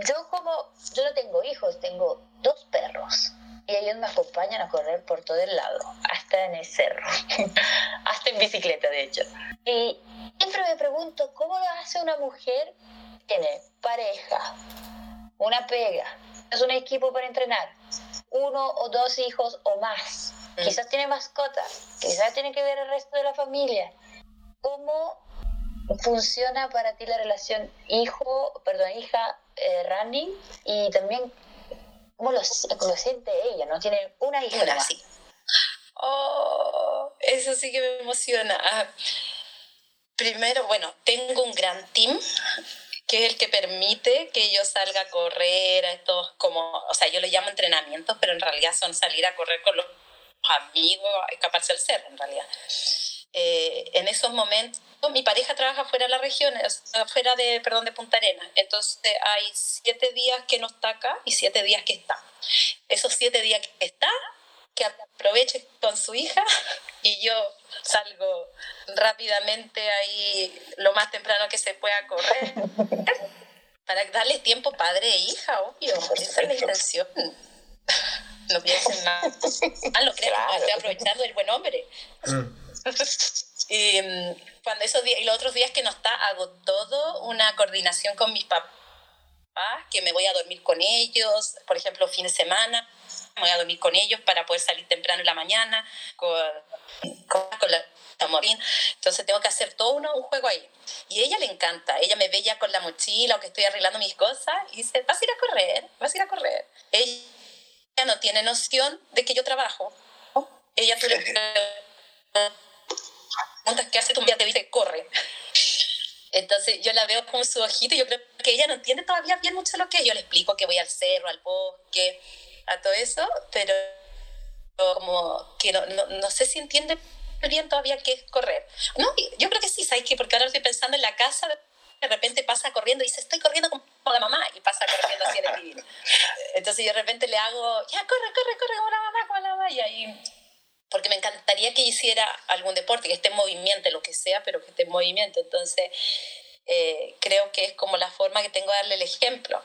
yo como, yo no tengo hijos, tengo dos perros y ellos me acompañan a correr por todo el lado, hasta en el cerro, hasta en bicicleta de hecho. Y siempre me pregunto, ¿cómo lo hace una mujer que tiene pareja, una pega, es un equipo para entrenar, uno o dos hijos o más? Mm. Quizás tiene mascotas, quizás tiene que ver el resto de la familia. ¿Cómo funciona para ti la relación hijo, perdón, hija eh, running y también cómo lo, lo siente ella? ¿No tiene una hija? Una sí. Oh, eso sí que me emociona. Ah, Primero, bueno, tengo un gran team que es el que permite que yo salga a correr a estos como, o sea, yo lo llamo entrenamientos, pero en realidad son salir a correr con los amigos, escaparse al cerro en realidad. Eh, en esos momentos, mi pareja trabaja fuera de la región, fuera de, perdón, de Punta Arenas. Entonces hay siete días que no está acá y siete días que está. Esos siete días que está, que aproveche con su hija y yo salgo rápidamente ahí lo más temprano que se pueda correr para darle tiempo padre e hija, obvio. Esa es la intención. No piensen mal. Ah, lo creo, Claro. estoy aprovechando el buen hombre. Y mm, cuando esos días y los otros días que no está, hago todo una coordinación con mis papás, que me voy a dormir con ellos, por ejemplo, fin de semana, me voy a dormir con ellos para poder salir temprano en la mañana, con, con, con la Morín. Entonces tengo que hacer todo uno, un juego ahí. Y a ella le encanta, ella me ve ya con la mochila o que estoy arreglando mis cosas y dice, vas a ir a correr, vas a ir a correr. Ella no tiene noción de que yo trabajo. Ella tú le preguntas qué hace tu día, te dice, corre. Entonces yo la veo con su ojito y yo creo que ella no entiende todavía bien mucho lo que es. Yo le explico que voy al cerro, al bosque, a todo eso, pero como que no, no, no sé si entiende bien todavía qué es correr. No, yo creo que sí, ¿sabes qué? Porque ahora estoy pensando en la casa, de repente pasa corriendo y dice, estoy corriendo como la mamá, y pasa corriendo así en el. Entonces yo de repente le hago, ya, corre, corre, corre como la mamá, como la mamá, y ahí porque me encantaría que hiciera algún deporte, que esté en movimiento, lo que sea, pero que esté en movimiento. Entonces, eh, creo que es como la forma que tengo de darle el ejemplo.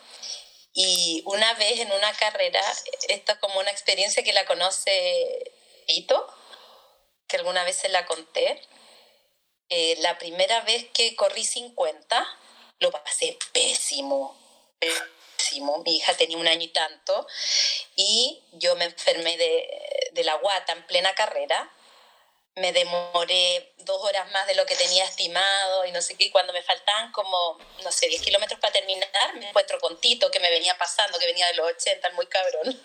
Y una vez en una carrera, esta es como una experiencia que la conoce Tito, que alguna vez se la conté. Eh, la primera vez que corrí 50, lo pasé pésimo. Mi hija tenía un año y tanto y yo me enfermé de, de la guata en plena carrera. Me demoré dos horas más de lo que tenía estimado y no sé qué. Y cuando me faltaban como, no sé, 10 kilómetros para terminar, me encuentro con Tito que me venía pasando, que venía de los 80, muy cabrón.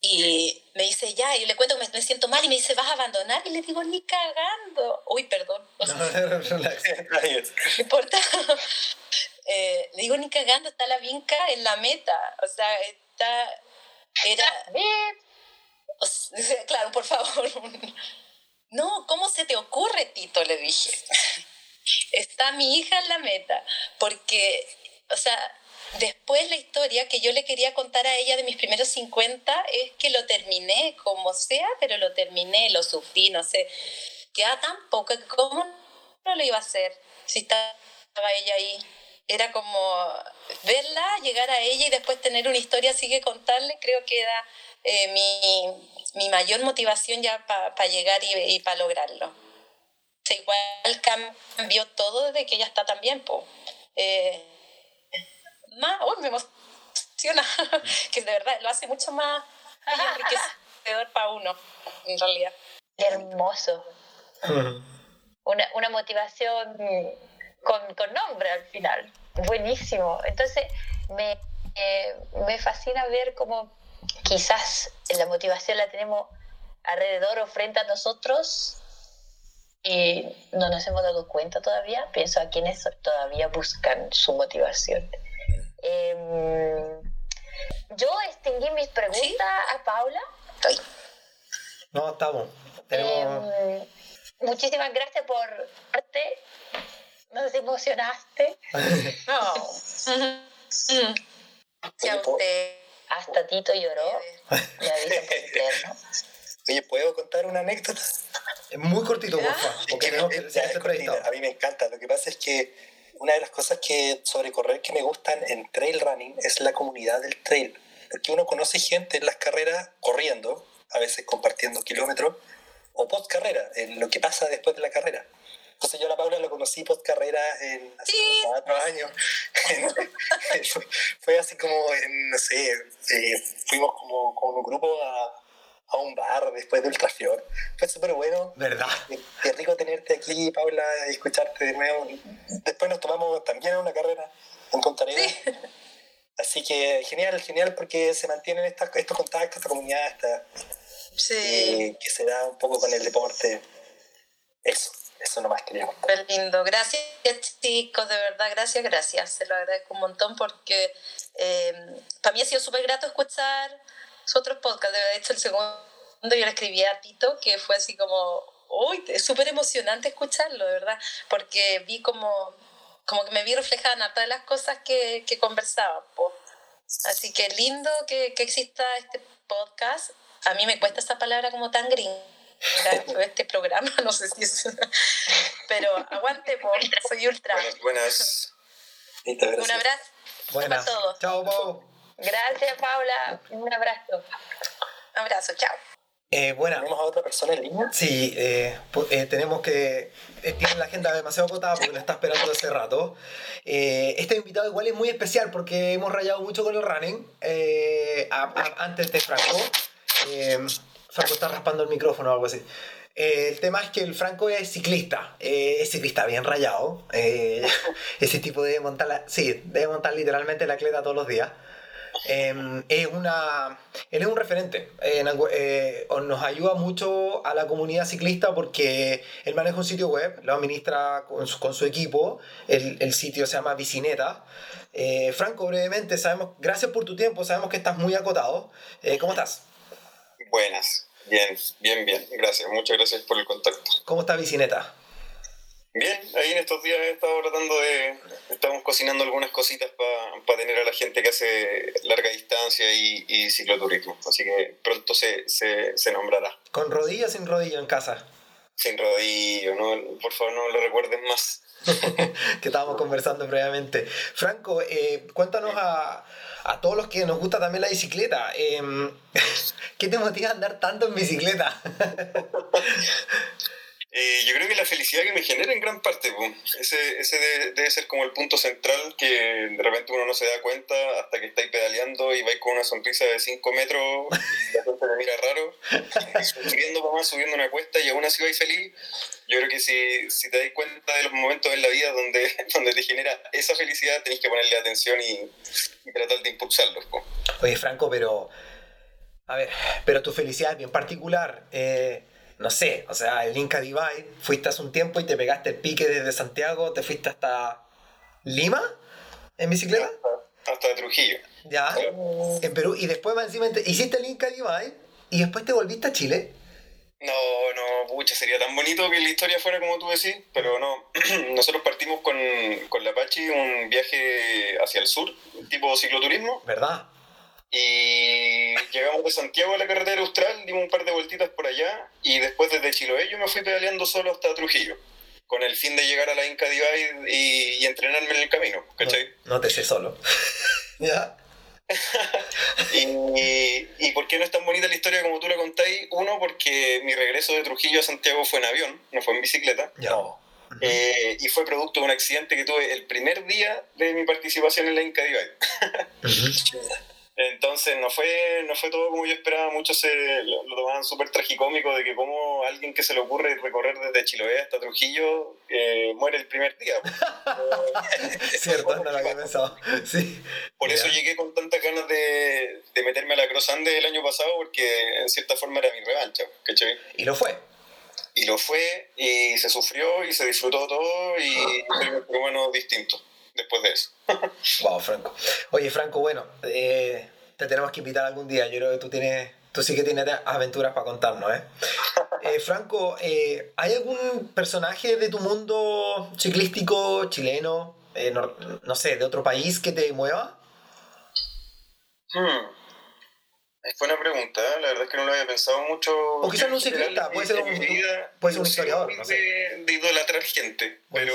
Y me dice, ya, y yo le cuento que me, me, siento mal y me dice, ¿vas a abandonar? Y le digo, ni cagando. Uy, perdón. O sea, no, no importa. Eh, le digo, ni cagando, está la vinca en la meta. O sea, está... Era... O sea, claro, por favor. No, ¿cómo se te ocurre, Tito? Le dije. Está mi hija en la meta. Porque, o sea, después la historia que yo le quería contar a ella de mis primeros 50 es que lo terminé como sea, pero lo terminé, lo sufrí, no sé. Queda tan poco, ¿cómo no lo iba a hacer si estaba ella ahí? Era como verla, llegar a ella y después tener una historia así que contarle, creo que era eh, mi, mi, mayor motivación ya para pa llegar y, y para lograrlo. O sea, igual cambió todo desde que ella está también. Eh, más, uy, me emociona, que de verdad lo hace mucho más enriquecedor para uno, en realidad. Qué hermoso. Una, una motivación con, con nombre al final. buenísimo. Entonces, me, eh, me fascina ver cómo quizás la motivación la tenemos alrededor o frente a nosotros y no nos hemos dado cuenta todavía. Pienso a quienes todavía buscan su motivación. Em, yo extinguí mis preguntas a Paula. Estoy. No, estamos. Tenemos... Em, muchísimas gracias por arte. Nos emocionaste. No. Sí, usted. Hasta Tito lloró. Me por interno. Oye, ¿puedo contar una anécdota? Muy cortito, porfa. Es Porque que tenemos me- que ya, es cortita. A mí me encanta. Lo que pasa es que una de las cosas que sobre correr que me gustan en trail running es la comunidad del trail. Porque uno conoce gente en las carreras corriendo, a veces compartiendo kilómetros, o post carrera, en lo que pasa después de la carrera. Entonces yo a la Paula lo conocí post carrera en hace Sí. como cuatro años. fue, fue así como, en, no sé, eh, fuimos como con un grupo a, a un bar después de Ultrafior. Fue súper bueno. ¿Verdad? Qué- rico tenerte aquí, Paula, y escucharte de nuevo. Después nos tomamos también una carrera en Arenas. Así que genial, genial, porque se mantienen estas- estos contactos, esta comunidad esta, Sí. eh, que se da un poco con el deporte. Eso, eso nomás quería contar. Súper lindo. Gracias, chicos, de verdad, gracias, gracias. Se lo agradezco un montón porque eh, para mí ha sido súper grato escuchar sus otros podcasts. De hecho, el segundo yo le escribí a Tito, que fue así como, uy, es súper emocionante escucharlo, de verdad, porque vi como, como que me vi reflejada en todas las cosas que, que conversaban. po. Así que lindo que, que exista este podcast. A mí me cuesta esa palabra como tan gringa este programa, no sé si es... Pero aguante, po, soy ultra. Buenas, buenas. Un abrazo Buenas. para todos. Chao, Pau. Gracias, Paula. Un abrazo. Un abrazo, chao. Eh, buena. ¿Tenemos a otra persona en línea? Sí, eh, eh, tenemos que. eh, tiene la agenda demasiado acotada porque lo está esperando hace rato. Eh, este invitado igual es muy especial porque hemos rayado mucho con el running. eh, a- a- antes de Franco. Franco está raspando el micrófono o algo así. Eh, el tema es que el Franco es ciclista, eh, es ciclista bien rayado. eh, ese tipo debe montar, la- sí, debe montar literalmente la cleta todos los días. Eh, es una, él es un referente. eh, nos ayuda mucho a la comunidad ciclista porque él maneja un sitio web, lo administra con su, con su equipo. El, el sitio se llama Bicineta. Eh, Franco, brevemente, sabemos, gracias por tu tiempo, sabemos que estás muy acotado. Eh, ¿Cómo estás? Buenas. Bien, bien, bien. Gracias. Muchas gracias por el contacto. ¿Cómo está Bicineta? Bien, ahí en estos días he estado tratando de... Estamos cocinando algunas cositas para tener a la gente que hace larga distancia y, y cicloturismo. Así que pronto se, se, se nombrará. ¿Con rodillo o sin rodillo en casa? Sin rodillo, ¿no? Por favor, no lo recuerden más. que estábamos conversando previamente. Franco, eh, cuéntanos a, a todos los que nos gusta también la bicicleta. em, ¿Qué te motiva a andar tanto en bicicleta? Eh, yo creo que la felicidad que me genera en gran parte, ese, debe, ser como el punto central que de repente uno no se da cuenta hasta que estáis pedaleando y vais con una sonrisa de 5 metros, y la gente te mira raro, sufriendo para más, subiendo una cuesta y aún así vais feliz. Yo creo que si, te das cuenta de los momentos en la vida donde, donde te genera esa felicidad, tenéis que ponerle atención y, tratar de impulsarlos. po. Oye, Franco, pero. A ver, pero tu felicidad es bien particular. eh, no sé, o sea, el Inca Divide, fuiste hace un tiempo y te pegaste el pique desde Santiago, te fuiste hasta Lima en bicicleta. Hasta Trujillo. Ya, en Perú. Y después más encima te- hiciste el Inca Divide y después te volviste a Chile. No, no, pucha, sería tan bonito que la historia fuera como tú decís, pero no. Nosotros partimos con, con la Apache un viaje hacia el sur, tipo cicloturismo, ¿Verdad? Y llegamos de Santiago a la carretera austral, dimos un par de vueltitas por allá, y después desde Chiloé yo me fui pedaleando solo hasta Trujillo, con el fin de llegar a la Inca Divide y, y entrenarme en el camino, ¿cachai? No, no te sé solo. ¿Ya? Y, y por qué no es tan bonita la historia como tú la contáis? Uno, porque mi regreso de Trujillo a Santiago fue en avión, no fue en bicicleta. Ya. Eh, y fue producto de un accidente que tuve el primer día de mi participación en la Inca Divide. Ujú. Entonces no fue, no fue todo como yo esperaba, muchos se lo, tomaban súper tragicómico de que como alguien que se le ocurre recorrer desde Chiloé hasta Trujillo eh, muere el primer día. Cierto, no lo había pensado. Sí. Por eso llegué con tantas ganas de, de, meterme a la Cross Andes el año pasado, porque en cierta forma era mi revancha, ¿cachai? Y lo fue. Y lo fue, y se sufrió, y se disfrutó todo, y fue bueno distinto después de eso. wow, Franco. Oye, Franco, bueno, eh, te tenemos que invitar algún día. Yo creo que tú tienes, tú sí que tienes aventuras para contarnos, ¿eh? eh Franco, eh, ¿hay algún personaje de tu mundo ciclístico chileno, no, sé, de otro país que te mueva? Hmm. Es buena pregunta, la verdad es que no lo había pensado mucho. O quizás no un ciclista, puede ser un, puede ser un historiador. No sé. de, de idolatrar gente, pero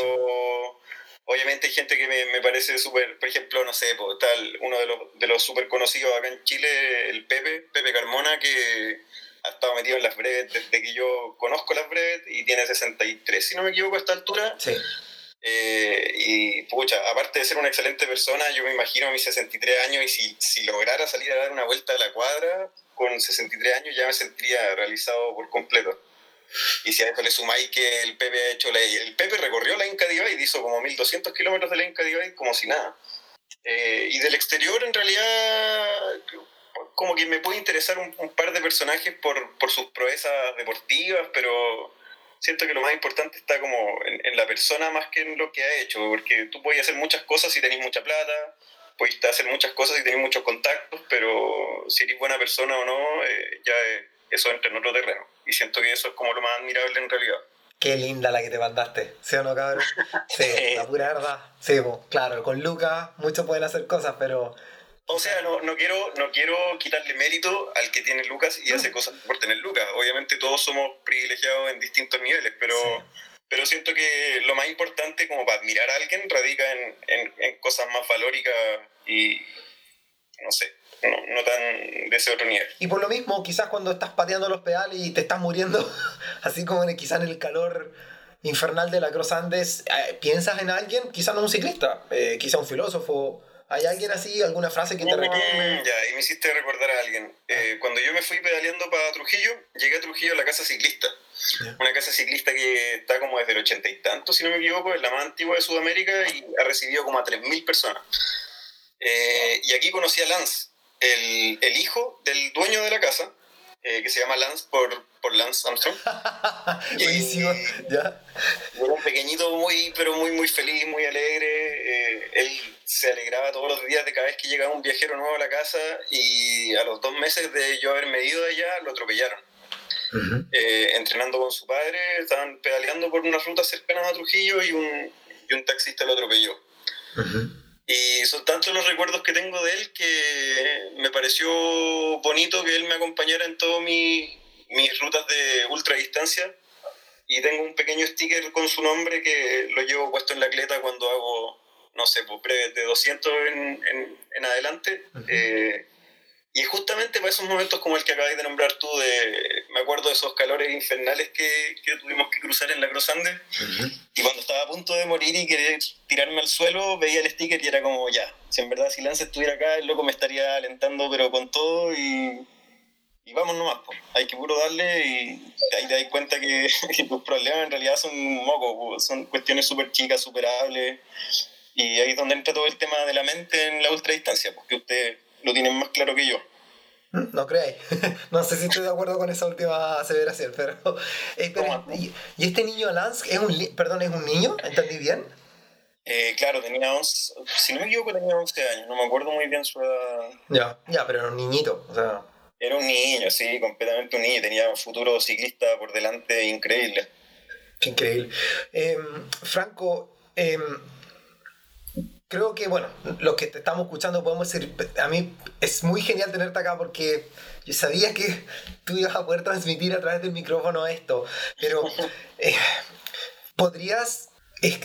Obviamente hay gente que me, me parece súper, por ejemplo, no sé, tal, uno de los, de los súper conocidos acá en Chile, el Pepe, Pepe Carmona, que ha estado metido en las breves desde que yo conozco las breves y tiene 63, si no me equivoco, a esta altura. Sí. Eh, y pucha, aparte de ser una excelente persona, yo me imagino a mis 63 años y si, si lograra salir a dar una vuelta a la cuadra con 63 años ya me sentiría realizado por completo. Y si a eso le sumáis que el Pepe ha hecho la, el Pepe recorrió la Inca Divide, hizo como 1200 kilómetros de la Inca Divide como si nada. Eh, y del exterior, en realidad, como que me puede interesar un, par de personajes por, por, sus proezas deportivas, pero siento que lo más importante está como en, la persona más que en lo que ha hecho, porque tú puedes hacer muchas cosas si tenés mucha plata, puedes hacer muchas cosas si tenés muchos contactos, pero si eres buena persona o no, eh, ya eso entra en otro terreno. Y siento que eso es como lo más admirable en realidad. Qué linda la que te mandaste, ¿sí o no, cabrón? Sí, la pura verdad. Sí, claro, con Lucas muchos pueden hacer cosas, pero... O sea, no, no, quiero, no quiero quitarle mérito al que tiene Lucas y hace cosas por tener Lucas. Obviamente todos somos privilegiados en distintos niveles, pero, pero siento que lo más importante como para admirar a alguien radica en, en, en cosas más valóricas y, no sé, no, tan de ese otro nivel. Y por lo mismo, quizás cuando estás pateando los pedales y te estás muriendo, así como en, quizás en el calor infernal de la Cross Andes, eh, ¿piensas en alguien? Quizás no un ciclista, eh, quizás un filósofo. ¿Hay alguien así, alguna frase que te recuerde? Ya, y me hiciste recordar a alguien. Eh, cuando yo me fui pedaleando para Trujillo, llegué a Trujillo a la casa ciclista. Una casa ciclista que está como desde el ochenta y tanto, si no me equivoco, es la más antigua de Sudamérica y ha recibido como a 3.000 personas. Y aquí conocí a Lance, el, el hijo del dueño de la casa, eh, que se llama Lance por, por Lance Armstrong. Buenísimo, ya. Era un pequeñito muy, pero muy, muy feliz, muy alegre. Eh, él se alegraba todos los días de cada vez que llegaba un viajero nuevo a la casa y a los dos meses de yo haberme ido allá, lo atropellaron. Eh, entrenando con su padre, estaban pedaleando por una ruta cercana a Trujillo y un, y un taxista lo atropelló. Y son tantos los recuerdos que tengo de él que me pareció bonito que él me acompañara en todas mis rutas de ultra distancia. Y tengo un pequeño sticker con su nombre que lo llevo puesto en la cleta cuando hago, no sé, pues de 200 en, en, adelante. Y justamente para esos momentos como el que acabáis de nombrar tú, de, me acuerdo de esos calores infernales que, que tuvimos que cruzar en la Cruz Andes. Y cuando estaba a punto de morir y querer tirarme al suelo, veía el sticker y era como, ya, si en verdad si Lance estuviera acá, el loco me estaría alentando, pero con todo y, y vamos nomás, hay que puro darle y ahí te das cuenta que, tus problemas en realidad son mocos, son cuestiones súper chicas, superables. Y ahí es donde entra todo el tema de la mente en la ultradistancia, porque usted lo tienen más claro que yo. ¿Mm? No creáis. no sé si estoy de acuerdo con esa última aseveración, pero. Eh, ¿y, este niño Lance es un, perdón, es un niño? ¿Entendí bien? Eh, claro, tenía 11, si no me equivoco tenía 11 años, no me acuerdo muy bien su edad. Ya, ya, pero era un niñito, o sea... Era un niño, sí, completamente un niño, tenía un futuro ciclista por delante increíble. increíble. Em, Franco, eh, creo que, bueno, los que te estamos escuchando podemos decir, a mí es muy genial tenerte acá porque yo sabía que tú ibas a poder transmitir a través del micrófono esto, pero eh, ¿podrías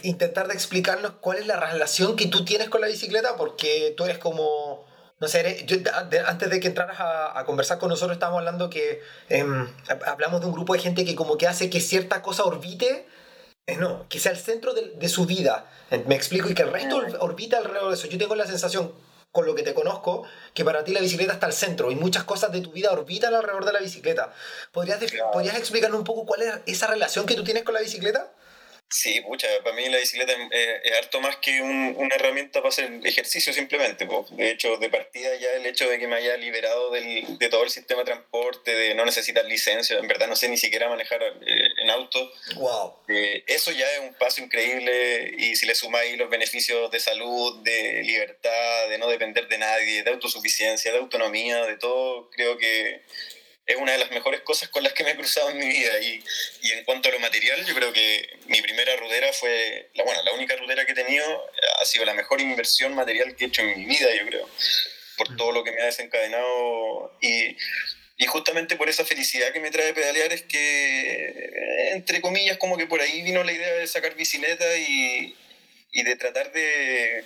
intentar de explicarnos cuál es la relación que tú tienes con la bicicleta? Porque tú eres como... No sé, yo, antes de que entraras a, conversar con nosotros estábamos hablando que em, hablamos de un grupo de gente que como que hace que cierta cosa orbite eh, no, que sea el centro de, su vida. Me explico, y que el resto orbita alrededor de eso. Yo tengo la sensación, con lo que te conozco, que para ti la bicicleta está al centro y muchas cosas de tu vida orbitan alrededor de la bicicleta. ¿Podrías, ¿podrías explicarnos un poco cuál es esa relación que tú tienes con la bicicleta? Sí, pucha, para mí la bicicleta es, harto más que una herramienta para hacer ejercicio simplemente. De hecho, de partida ya el hecho de que me haya liberado del, de todo el sistema de transporte, de no necesitar licencia, en verdad no sé ni siquiera manejar eh, en auto. Wow. Eh, eso ya es un paso increíble y si le sumáis los beneficios de salud, de libertad, de no depender de nadie, de autosuficiencia, de autonomía, de todo, creo que es una de las mejores cosas con las que me he cruzado en mi vida. Y, y, en cuanto a lo material, yo creo que mi primera rudera fue, la, bueno, la única rudera que he tenido ha sido la mejor inversión material que he hecho en mi vida, yo creo, por todo lo que me ha desencadenado. Y, y justamente por esa felicidad que me trae pedalear es que, entre comillas, como que por ahí vino la idea de sacar bicicleta y, y de tratar de...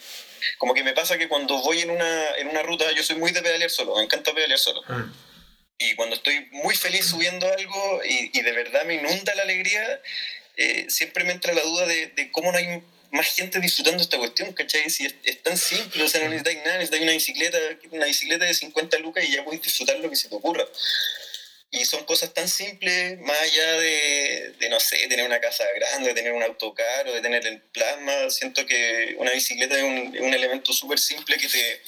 Como que me pasa que cuando voy en una, en una ruta, yo soy muy de pedalear solo, me encanta pedalear solo. Mm y cuando estoy muy feliz subiendo algo y, y de verdad me inunda la alegría, eh, siempre me entra la duda de, de, cómo no hay más gente disfrutando esta cuestión, ¿cachai? Si es, tan simple, o sea, no necesitáis nada, necesitáis una bicicleta, una bicicleta de 50 lucas y ya puedes disfrutar lo que se te ocurra. Y son cosas tan simples, más allá de, de, no sé, tener una casa grande, de tener un auto caro, de tener el plasma. Siento que una bicicleta es un, un elemento súper simple que te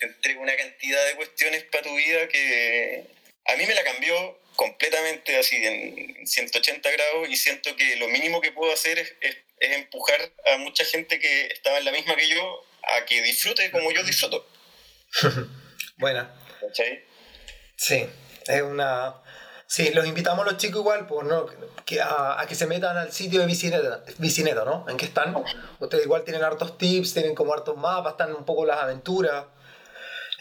entrega una cantidad de cuestiones para tu vida que, a mí me la cambió completamente así en 180 grados y siento que lo mínimo que puedo hacer es, es, empujar a mucha gente que estaba en la misma que yo a que disfrute como yo disfruto. Buena. Sí, es una... Sí, los invitamos a los chicos igual pues, ¿no? que a, a, que se metan al sitio de Bicineta, ¿no? En que están. Ustedes igual tienen hartos tips, tienen como hartos mapas, están un poco las aventuras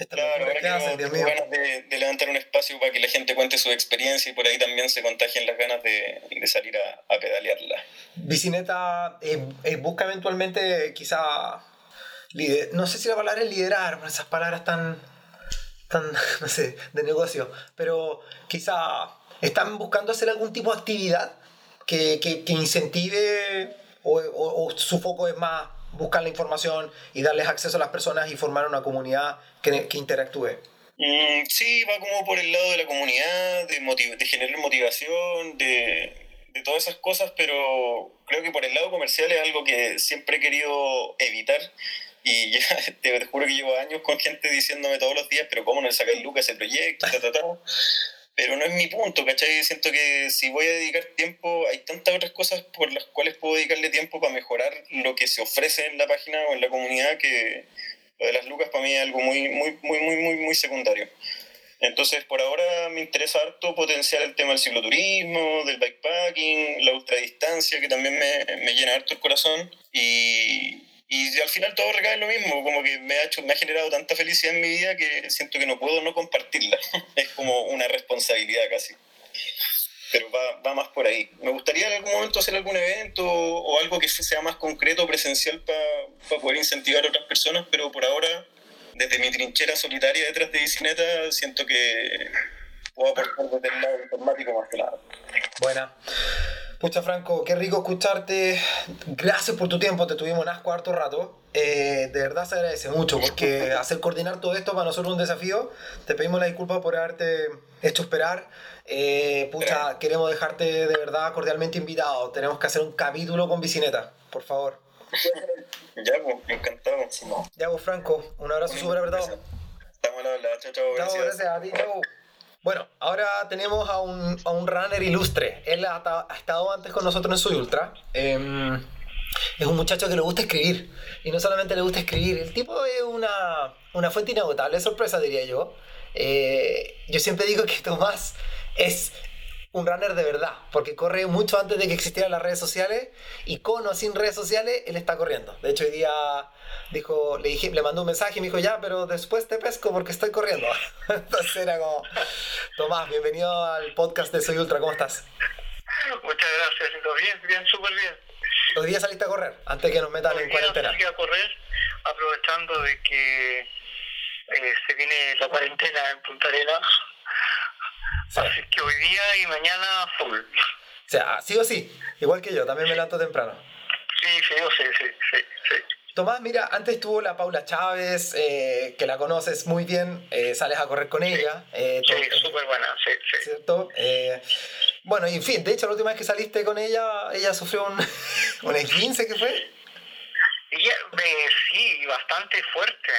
claro, ahora tengo, ganas de, levantar un espacio para que la gente cuente su experiencia y por ahí también se contagien las ganas de, de salir a, a, pedalearla. Bicineta eh, eh, busca eventualmente quizá, no sé si la palabra es liderar, esas palabras tan, tan, no sé, de negocio, pero quizá están buscando hacer algún tipo de actividad que, que, que incentive o, o, o su foco es más buscar la información y darles acceso a las personas y formar una comunidad que, que interactúe? Mm, sí, va como por el lado de la comunidad, de, de generar motivación, de, de, todas esas cosas, pero creo que por el lado comercial es algo que siempre he querido evitar. Y ya te, juro que llevo años con gente diciéndome todos los días, pero ¿cómo no le sacáis lucas ese proyecto? Pero no es mi punto, ¿cachai? Siento que si voy a dedicar tiempo, hay tantas otras cosas por las cuales puedo dedicarle tiempo para mejorar lo que se ofrece en la página o en la comunidad que lo de las lucas para mí es algo muy, muy, muy, muy, muy, muy secundario. Entonces, por ahora me interesa harto potenciar el tema del cicloturismo, del bikepacking, la ultradistancia, que también me, me llena harto el corazón. Y, y al final todo recae en lo mismo, como que me ha, hecho, me ha generado tanta felicidad en mi vida que siento que no puedo no compartirla. es como una responsabilidad casi. Pero va, va, más por ahí. Me gustaría en algún momento hacer algún evento o algo que sea más concreto, presencial, para poder incentivar a otras personas, pero por ahora, desde mi trinchera solitaria detrás de Bicineta, siento que puedo aportar desde el lado informático más que nada. Buena. Pucha, Franco, qué rico escucharte. Gracias por tu tiempo, te tuvimos en asco harto rato. Eh, de verdad se agradece mucho porque hacer coordinar todo esto para nosotros es un desafío. Te pedimos la disculpa por haberte hecho esperar. Eh, pucha, queremos dejarte de verdad cordialmente invitado. Tenemos que hacer un capítulo con Bicineta, por favor. Ya, pues, encantado. Ya, pues, Franco, un abrazo súper apretado. Estamos a la chao, chao. Chao, gracias a ti, chao. Bueno, ahora tenemos a un, a un runner ilustre. Él ha, estado antes con nosotros en Soy Ultra. Eh, es un muchacho que le gusta escribir. Y no solamente le gusta escribir, el tipo es una, una fuente inagotable, sorpresa diría yo. Eh, yo siempre digo que Tomás es un runner de verdad, porque corre mucho antes de que existieran las redes sociales y con o sin redes sociales él está corriendo. De hecho hoy día dijo, le, dije, le mandó un mensaje y me dijo, ya, pero después te pesco porque estoy corriendo. Entonces era como, Tomás, bienvenido al podcast de Soy Ultra, ¿cómo estás? Muchas gracias, bien, bien, súper bien. Hoy día saliste a correr, antes que nos metan Hoy en cuarentena. Salí a correr, aprovechando de que eh, se viene la cuarentena en Punta Arenas Sí. Así que hoy día y mañana full. O sea, sí o sí, igual que yo, también me levanto temprano. Sí, sí, sí, sí, sí, sí. Tomás, mira, antes estuvo la Paula Chávez, eh, que la conoces muy bien, eh, sales a correr con ella. Eh, sí, súper buena, sí, sí. ¿Cierto? bueno, y en fin, de hecho, la última vez que saliste con ella, ella sufrió un, un esguince, ¿qué fue? Ella, sí, bastante fuerte.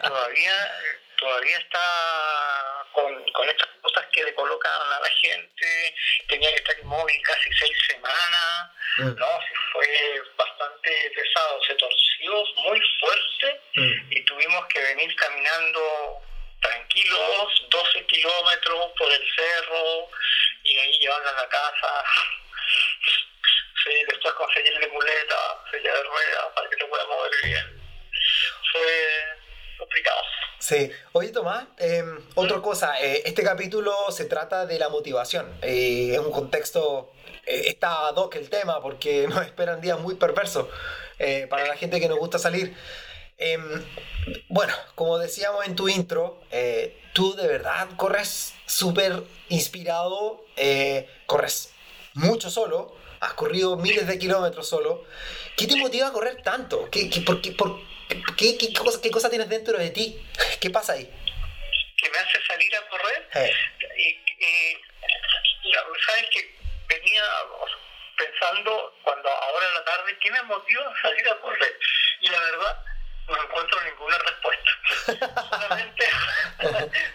todavía, todavía está con, con estas cosas que le colocan a la gente, tenía que estar inmóvil casi seis semanas, mm. no, fue bastante pesado, se torció muy fuerte mm. y tuvimos que venir caminando tranquilos, 12 kilómetros por el cerro y ahí llevarla a la casa. Sí, después conseguirle muleta, silla de ruedas para que te pueda mover bien. Fue complicado. Sí. Oye, Tomás, em, otra cosa, eh, este capítulo se trata de la motivación. Eh, es un contexto, eh, está ad hoc el tema porque nos esperan días muy perversos para la gente que nos gusta salir. Em, bueno, como decíamos en tu intro, tú de verdad corres súper inspirado, corres mucho solo, has corrido miles de kilómetros solo. ¿Qué te motiva a correr tanto? ¿Qué, qué, por, qué, ¿Qué, qué, cosa, ¿Qué cosa tienes dentro de ti? ¿Qué pasa ahí? Que me hace salir a correr. Eh. Y, sabes que venía pensando cuando ahora en la tarde, ¿qué me motiva a salir a correr? Y la verdad, no encuentro ninguna respuesta. Solamente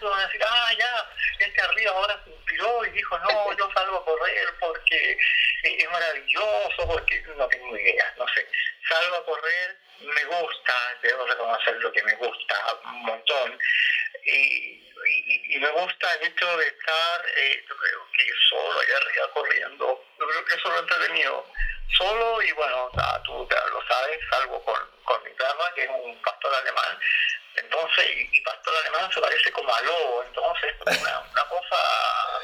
van a decir, ah, ya, este arriba ahora se inspiró y dijo, no, yo salgo a correr porque es maravilloso, porque no tengo idea, no sé. Salgo a correr me gusta, debo reconocer lo que me gusta un montón. Y, y, me gusta el hecho de estar, eh, yo creo que solo allá arriba corriendo. Yo creo que eso lo he entretenido. Solo y bueno, tú lo sabes, salgo con, con mi perra, que es un pastor alemán. Entonces, y, pastor alemán se parece como a lobo, entonces una, una cosa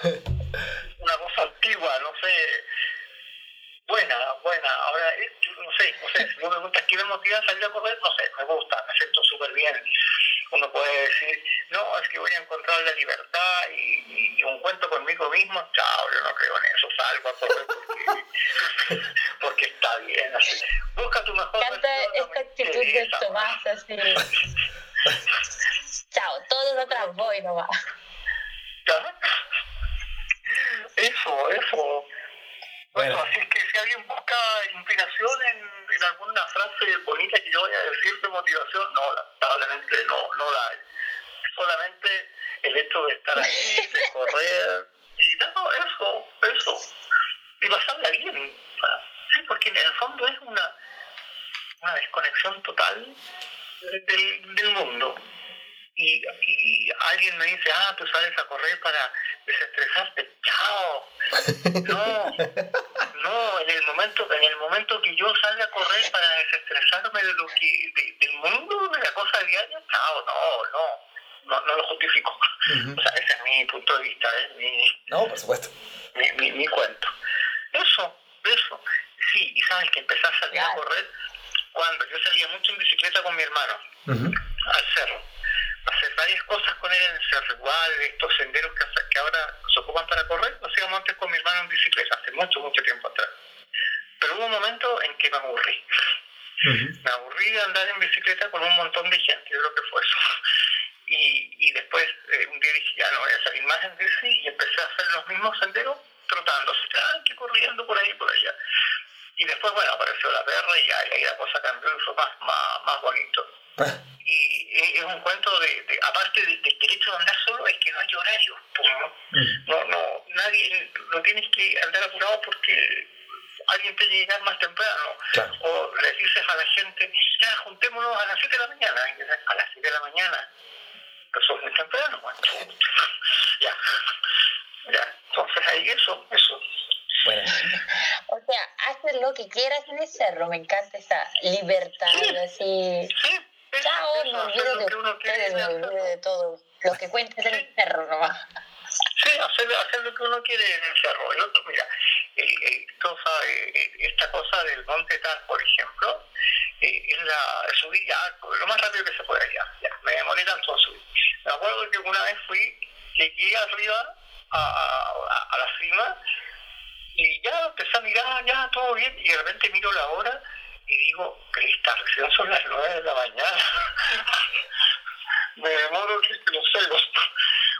una cosa antigua, no sé buena, buena. Ahora, eh, no sé, no sé, si me preguntas qué me motiva a salir a correr, no sé, me gusta, me siento súper bien. Uno puede decir, no, es que voy a encontrar la libertad y, un cuento conmigo mismo, chao, yo no creo en eso, salgo a correr porque, porque está bien, así. Busca tu mejor Canta esta actitud de Tomás, así. chao, todo atrás voy nomás. Eso, eso. Bueno, así es que si alguien busca inspiración en, en, alguna frase bonita que yo vaya a decir de motivación, no, lamentablemente no, no la hay. Solamente el hecho de estar ahí, de correr, y todo eso, eso. Y pasarla bien. Sí, porque en el fondo es una, una desconexión total del, del mundo y, y, alguien me dice, ah, tú sales a correr para desestresarte, chao. No, no, en el momento, en el momento que yo salga a correr para desestresarme de lo que, del mundo, de la cosa diaria, chao, no, no, no, no lo justifico. O sea, ese es mi punto de vista, es mi, no, por supuesto. Mi, mi, cuento. Eso, eso. Sí, y sabes que empecé a salir a correr cuando yo salía mucho en bicicleta con mi hermano al cerro hacer varias cosas con él en el igual estos senderos que, que ahora se ocupan para correr, lo hacíamos antes con mi hermano en bicicleta, hace mucho, mucho tiempo atrás. Pero hubo un momento en que me aburrí. Me aburrí de andar en bicicleta con un montón de gente, yo creo que fue eso. Y, y después eh, un día dije, ya no voy a salir más en bici y empecé a hacer los mismos senderos trotando, que corriendo por ahí y por allá. Y después, bueno, apareció la perra y ahí la cosa cambió y fue más, más, más bonito. Ah y es un cuento de, aparte del derecho de andar solo, es que no hay horario. Mm. ¿no? no, nadie, no tienes que andar apurado porque alguien te llegar más temprano. O le dices a la gente, ya, juntémonos a las 7 de la mañana. a las 7 de la mañana. Pero son muy temprano, ya. Ya. Entonces ahí eso, eso. Bueno. O sea, haces lo que quieras en el cerro, me encanta esa libertad, así. Sí Chao, no olvido de ustedes, me olvido de todo. Lo que cuentes en el cerro nomás. Sí, hacer, hacer lo que uno quiere en el cerro. El otro, mira, cosa, esta cosa del monte tal, por ejemplo, es la subir ya lo más rápido que se pueda ya. ya me demoré tanto en subir. Me acuerdo que una vez fui, llegué arriba a, a, a la cima y ya empecé a mirar, ya todo bien, y de repente miro la hora y digo, Crista, recién son las nueve de la mañana. Me demoro, no sé, los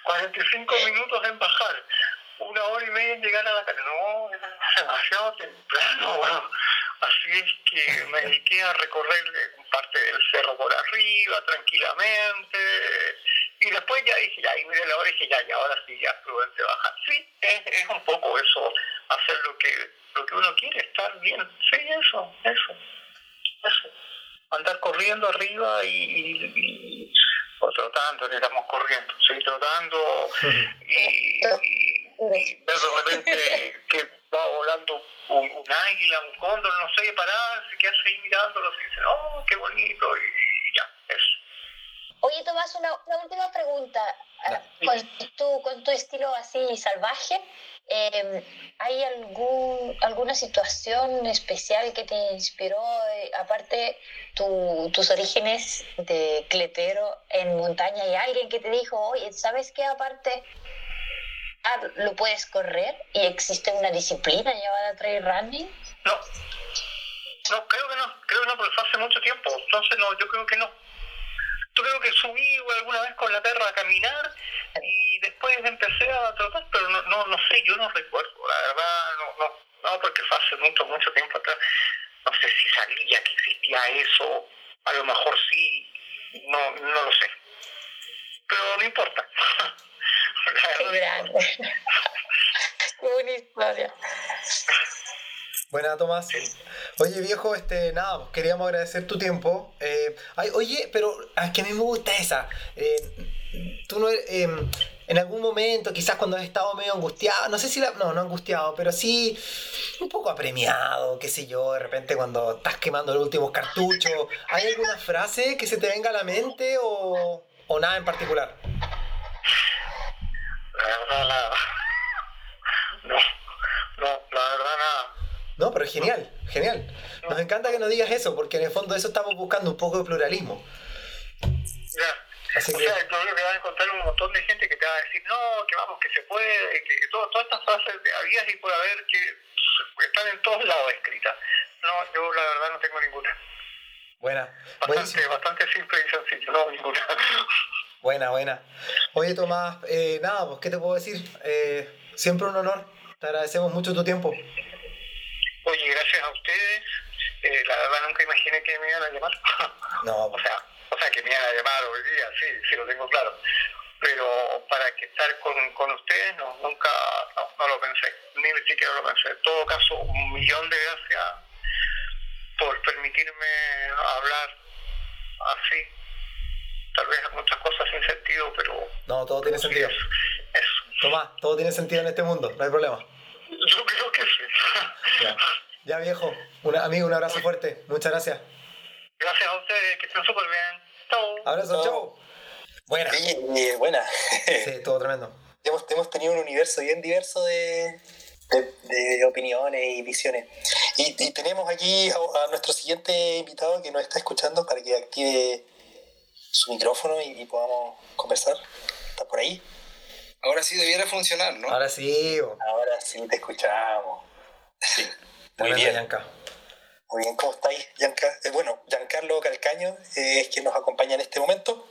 45 minutos en bajar, una hora y media en llegar a la casa. No, es demasiado temprano. Bueno. Así es que me dediqué a recorrer parte del cerro por arriba, tranquilamente. Y después ya dije, ya, y miré la hora y dije, ya, y ahora sí, ya prudente bajar. Sí, es, es un poco eso, hacer lo que, lo que uno quiere, estar bien. Sí, eso, eso, eso. Andar corriendo arriba y, y, o trotando, digamos, corriendo, sí, trotando y, y, de repente que va volando un, un, águila, un cóndor, no sé, parada, se queda ahí mirándolo y dice, oh, qué bonito, y ya, eso. Oye, Tomás, una última pregunta. Con tu, con tu estilo así salvaje, eh, ¿hay algún, alguna situación especial que te inspiró? Eh, aparte, tu, tus orígenes de cletero en montaña, ¿hay alguien que te dijo, oye, ¿sabes qué? Aparte, lo puedes correr y existe una disciplina llamada trail running? No, no, creo que no, creo que no, porque fue hace mucho tiempo, entonces no, yo creo que no. Yo creo que subí alguna vez con la perra a caminar y después empecé a trotar, pero no, no, no sé, yo no recuerdo, la verdad, no, no, no, porque fue hace mucho, mucho tiempo atrás. No sé si sabía que existía eso, a lo mejor sí, no, no lo sé. Pero no importa. Qué grande. Qué historia. Buena, Tomás. Oye, viejo, este, nada, pues, queríamos agradecer tu tiempo. Eh, ay, oye, pero es que a mí me gusta esa. Eh, tú no eh, en algún momento, quizás cuando has estado medio angustiado, no sé si la, no, no angustiado, pero sí un poco apremiado, qué sé yo, de repente cuando estás quemando los últimos cartuchos, ¿hay alguna frase que se te venga a la mente o, o nada en particular? La verdad, nada. No, no, la verdad, nada. No, pero es genial, genial. Nos encanta que nos digas eso, porque en el fondo eso estamos buscando un poco de pluralismo. Ya. Así o que... sea, yo creo que vas a encontrar un montón de gente que te va a decir, no, que vamos, que se puede, que todo, todas estas frases de habías y por haber que están en todos lados escritas. No, yo la verdad no tengo ninguna. Buena. Bastante, bastante simple y sencillo, no ninguna. Buena, buena. Oye, Tomás, eh, nada, pues, ¿qué te puedo decir? Eh, siempre un honor. Te agradecemos mucho tu tiempo. Oye, gracias a ustedes. Eh, la verdad nunca imaginé que me iban a llamar. No. o sea, o sea, que me iban a llamar hoy día, sí, sí, lo tengo claro. Pero para que estar con, con ustedes, no, nunca, no, no lo pensé, ni siquiera lo pensé. En todo caso, un millón de gracias por permitirme hablar así tal vez muchas cosas sin sentido, pero... No, todo tiene sentido. Eso. Tomás, todo tiene sentido en este mundo, no hay problema. Yo creo que sí. Ya, ya viejo, una, amigo, un abrazo fuerte, muchas gracias. Gracias a ustedes, que estén súper bien. Chao. Abrazo, chao. Buena. Sí, buena. sí, todo tremendo. Hemos, hemos tenido un universo bien diverso de, de, de opiniones y visiones. Y, y tenemos aquí a, a, nuestro siguiente invitado que nos está escuchando para que active su micrófono y, y podamos conversar. ¿Está por ahí? Ahora sí debiera funcionar, ¿no? Ahora sí. Bo. Ahora sí te escuchamos. Sí. Muy bien. Yanka. Muy bien, ¿cómo estáis, Gianca? Eh, bueno, Giancarlo Calcaño eh, es quien nos acompaña en este momento.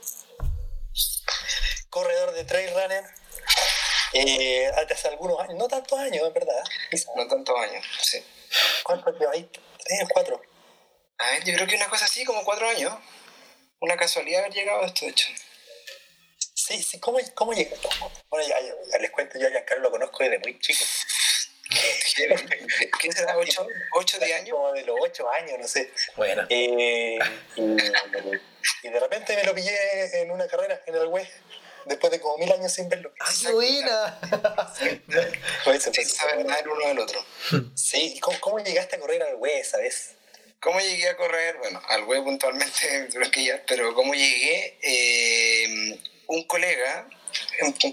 Corredor de trail runner. Eh, hace algunos años, no tantos años, en verdad. Quizá. No tantos años, sí. ¿Cuántos lleváis? ¿Tres o cuatro? A ver, yo creo que una cosa así, como cuatro años. Una casualidad haber llegado a esto, de hecho. Sí, sí, ¿cómo, cómo llegó? Bueno, ya, ya, ya les cuento, yo a Giancarlo lo conozco desde muy chico. ¿Qué será? ¿Ocho, ocho de años? Como de los ocho años, no sé. Buena. Eh, y, y de repente me lo pillé en una carrera en el web, después de como mil años sin verlo. ¡Ay, qué buena! Pues, Sin saber nada el uno del otro. Sí, ¿cómo, cómo llegaste a correr al web, sabes? ¿Cómo llegué a correr? Bueno, al web puntualmente, que pero ¿cómo llegué? Eh, un colega,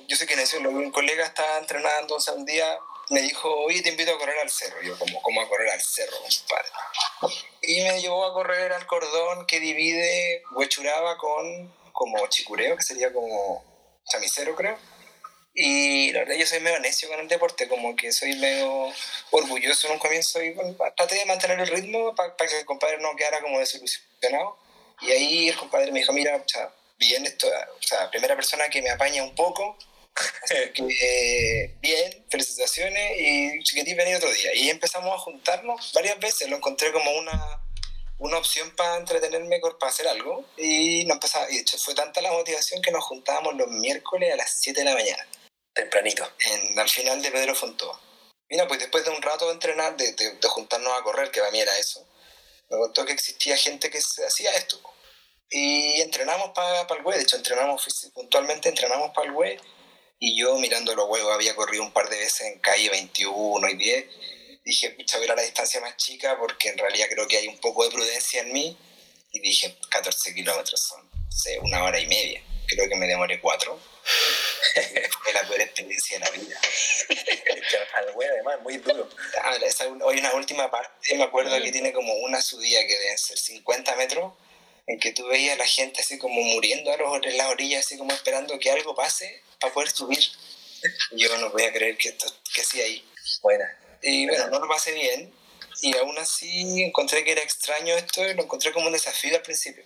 yo sé quién es, un colega estaba entrenando, o sea, un día me dijo, oye, te invito a correr al cerro. Yo, como, ¿cómo a correr al cerro, compadre? Y me llevó a correr al cordón que divide Huechuraba con como Chicureo, que sería como Chamisero, creo. Y la verdad yo soy medio necio con el deporte, como que soy medio orgulloso en un comienzo y bueno, traté de mantener el ritmo para que el compadre no quedara como desilusionado. Y ahí el compadre me dijo, mira, o sea, bien, esto, o sea, primera persona que me apaña un poco, que, bien, felicitaciones y si queréis venir otro día. Y empezamos a juntarnos varias veces, lo encontré como una, una opción para entretenerme, para hacer algo. Y, no empezaba, y de hecho fue tanta la motivación que nos juntábamos los miércoles a las 7 de la mañana. Tempranito. En, al final de Pedro Fontó. Mira, pues después de un rato de entrenar, de, de, de juntarnos a correr, que para mí era eso, me contó que existía gente que hacía esto. Y entrenamos para pa el web, de hecho entrenamos puntualmente, entrenamos para el web. Y yo mirando los huevos había corrido un par de veces en calle 21 y 10. Dije, pucha, voy a la distancia más chica porque en realidad creo que hay un poco de prudencia en mí. Y dije, 14 kilómetros son, sé, una hora y media. Creo que me demoré cuatro. Fue la peor experiencia de la vida. Al web además, muy duro. Ah, hoy una última parte, me acuerdo que tiene como una subida que deben ser 50 metros en que tú veías a la gente así como muriendo a los, en las orillas, así como esperando que algo pase para poder subir. Yo no voy a creer que esto que sí ahí. Buena. Y bueno, no lo pasé bien. Y aún así encontré que era extraño esto y lo encontré como un desafío al principio.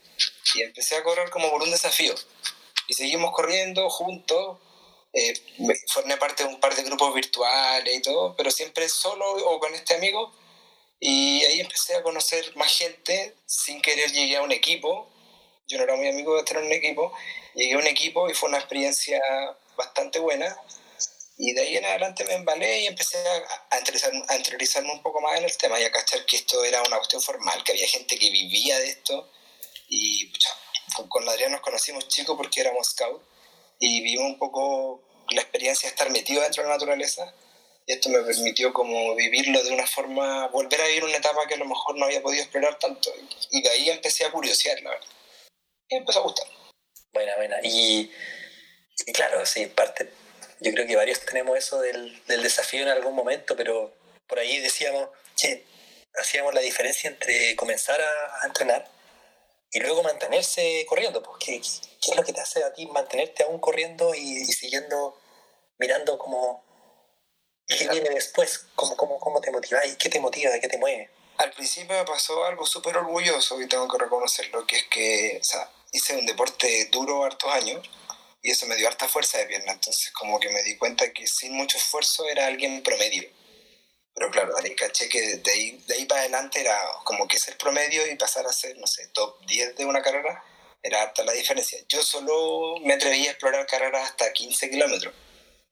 Y empecé a correr como por un desafío. Y seguimos corriendo juntos. Eh, formé parte de un par de grupos virtuales y todo, pero siempre solo o con este amigo y ahí empecé a conocer más gente, sin querer llegué a un equipo, yo no era muy amigo de tener un equipo, llegué a un equipo y fue una experiencia bastante buena. Y de ahí en adelante me embalé y empecé a, a, a interiorizarme un poco más en el tema y a cachar que esto era una cuestión formal, que había gente que vivía de esto. Y pucha, con Adrián nos conocimos chicos porque éramos scout y vimos un poco la experiencia de estar metido dentro de la naturaleza y esto me permitió como vivirlo de una forma, volver a vivir una etapa que a lo mejor no había podido explorar tanto. Y de ahí empecé a curiosear, la verdad. Y empezó a gustar. Buena, buena. Y, claro, sí, parte, yo creo que varios tenemos eso del, del desafío en algún momento, pero por ahí decíamos que hacíamos la diferencia entre comenzar a, entrenar y luego mantenerse corriendo. Porque, ¿qué es lo que te hace a ti mantenerte aún corriendo y siguiendo mirando como ¿Qué viene después? ¿Cómo, cómo, cómo te motiva? ¿Y qué te motiva? ¿De qué te mueve? Al principio me pasó algo súper orgulloso y tengo que reconocerlo, que es que o sea, hice un deporte duro hartos años y eso me dio harta fuerza de pierna. Entonces como que me di cuenta que sin mucho esfuerzo era alguien promedio. Pero claro, ahí caché que de ahí, de ahí para adelante era como que ser promedio y pasar a ser, no sé, top 10 de una carrera, era harta la diferencia. Yo solo me atreví a explorar carreras hasta 15 kilómetros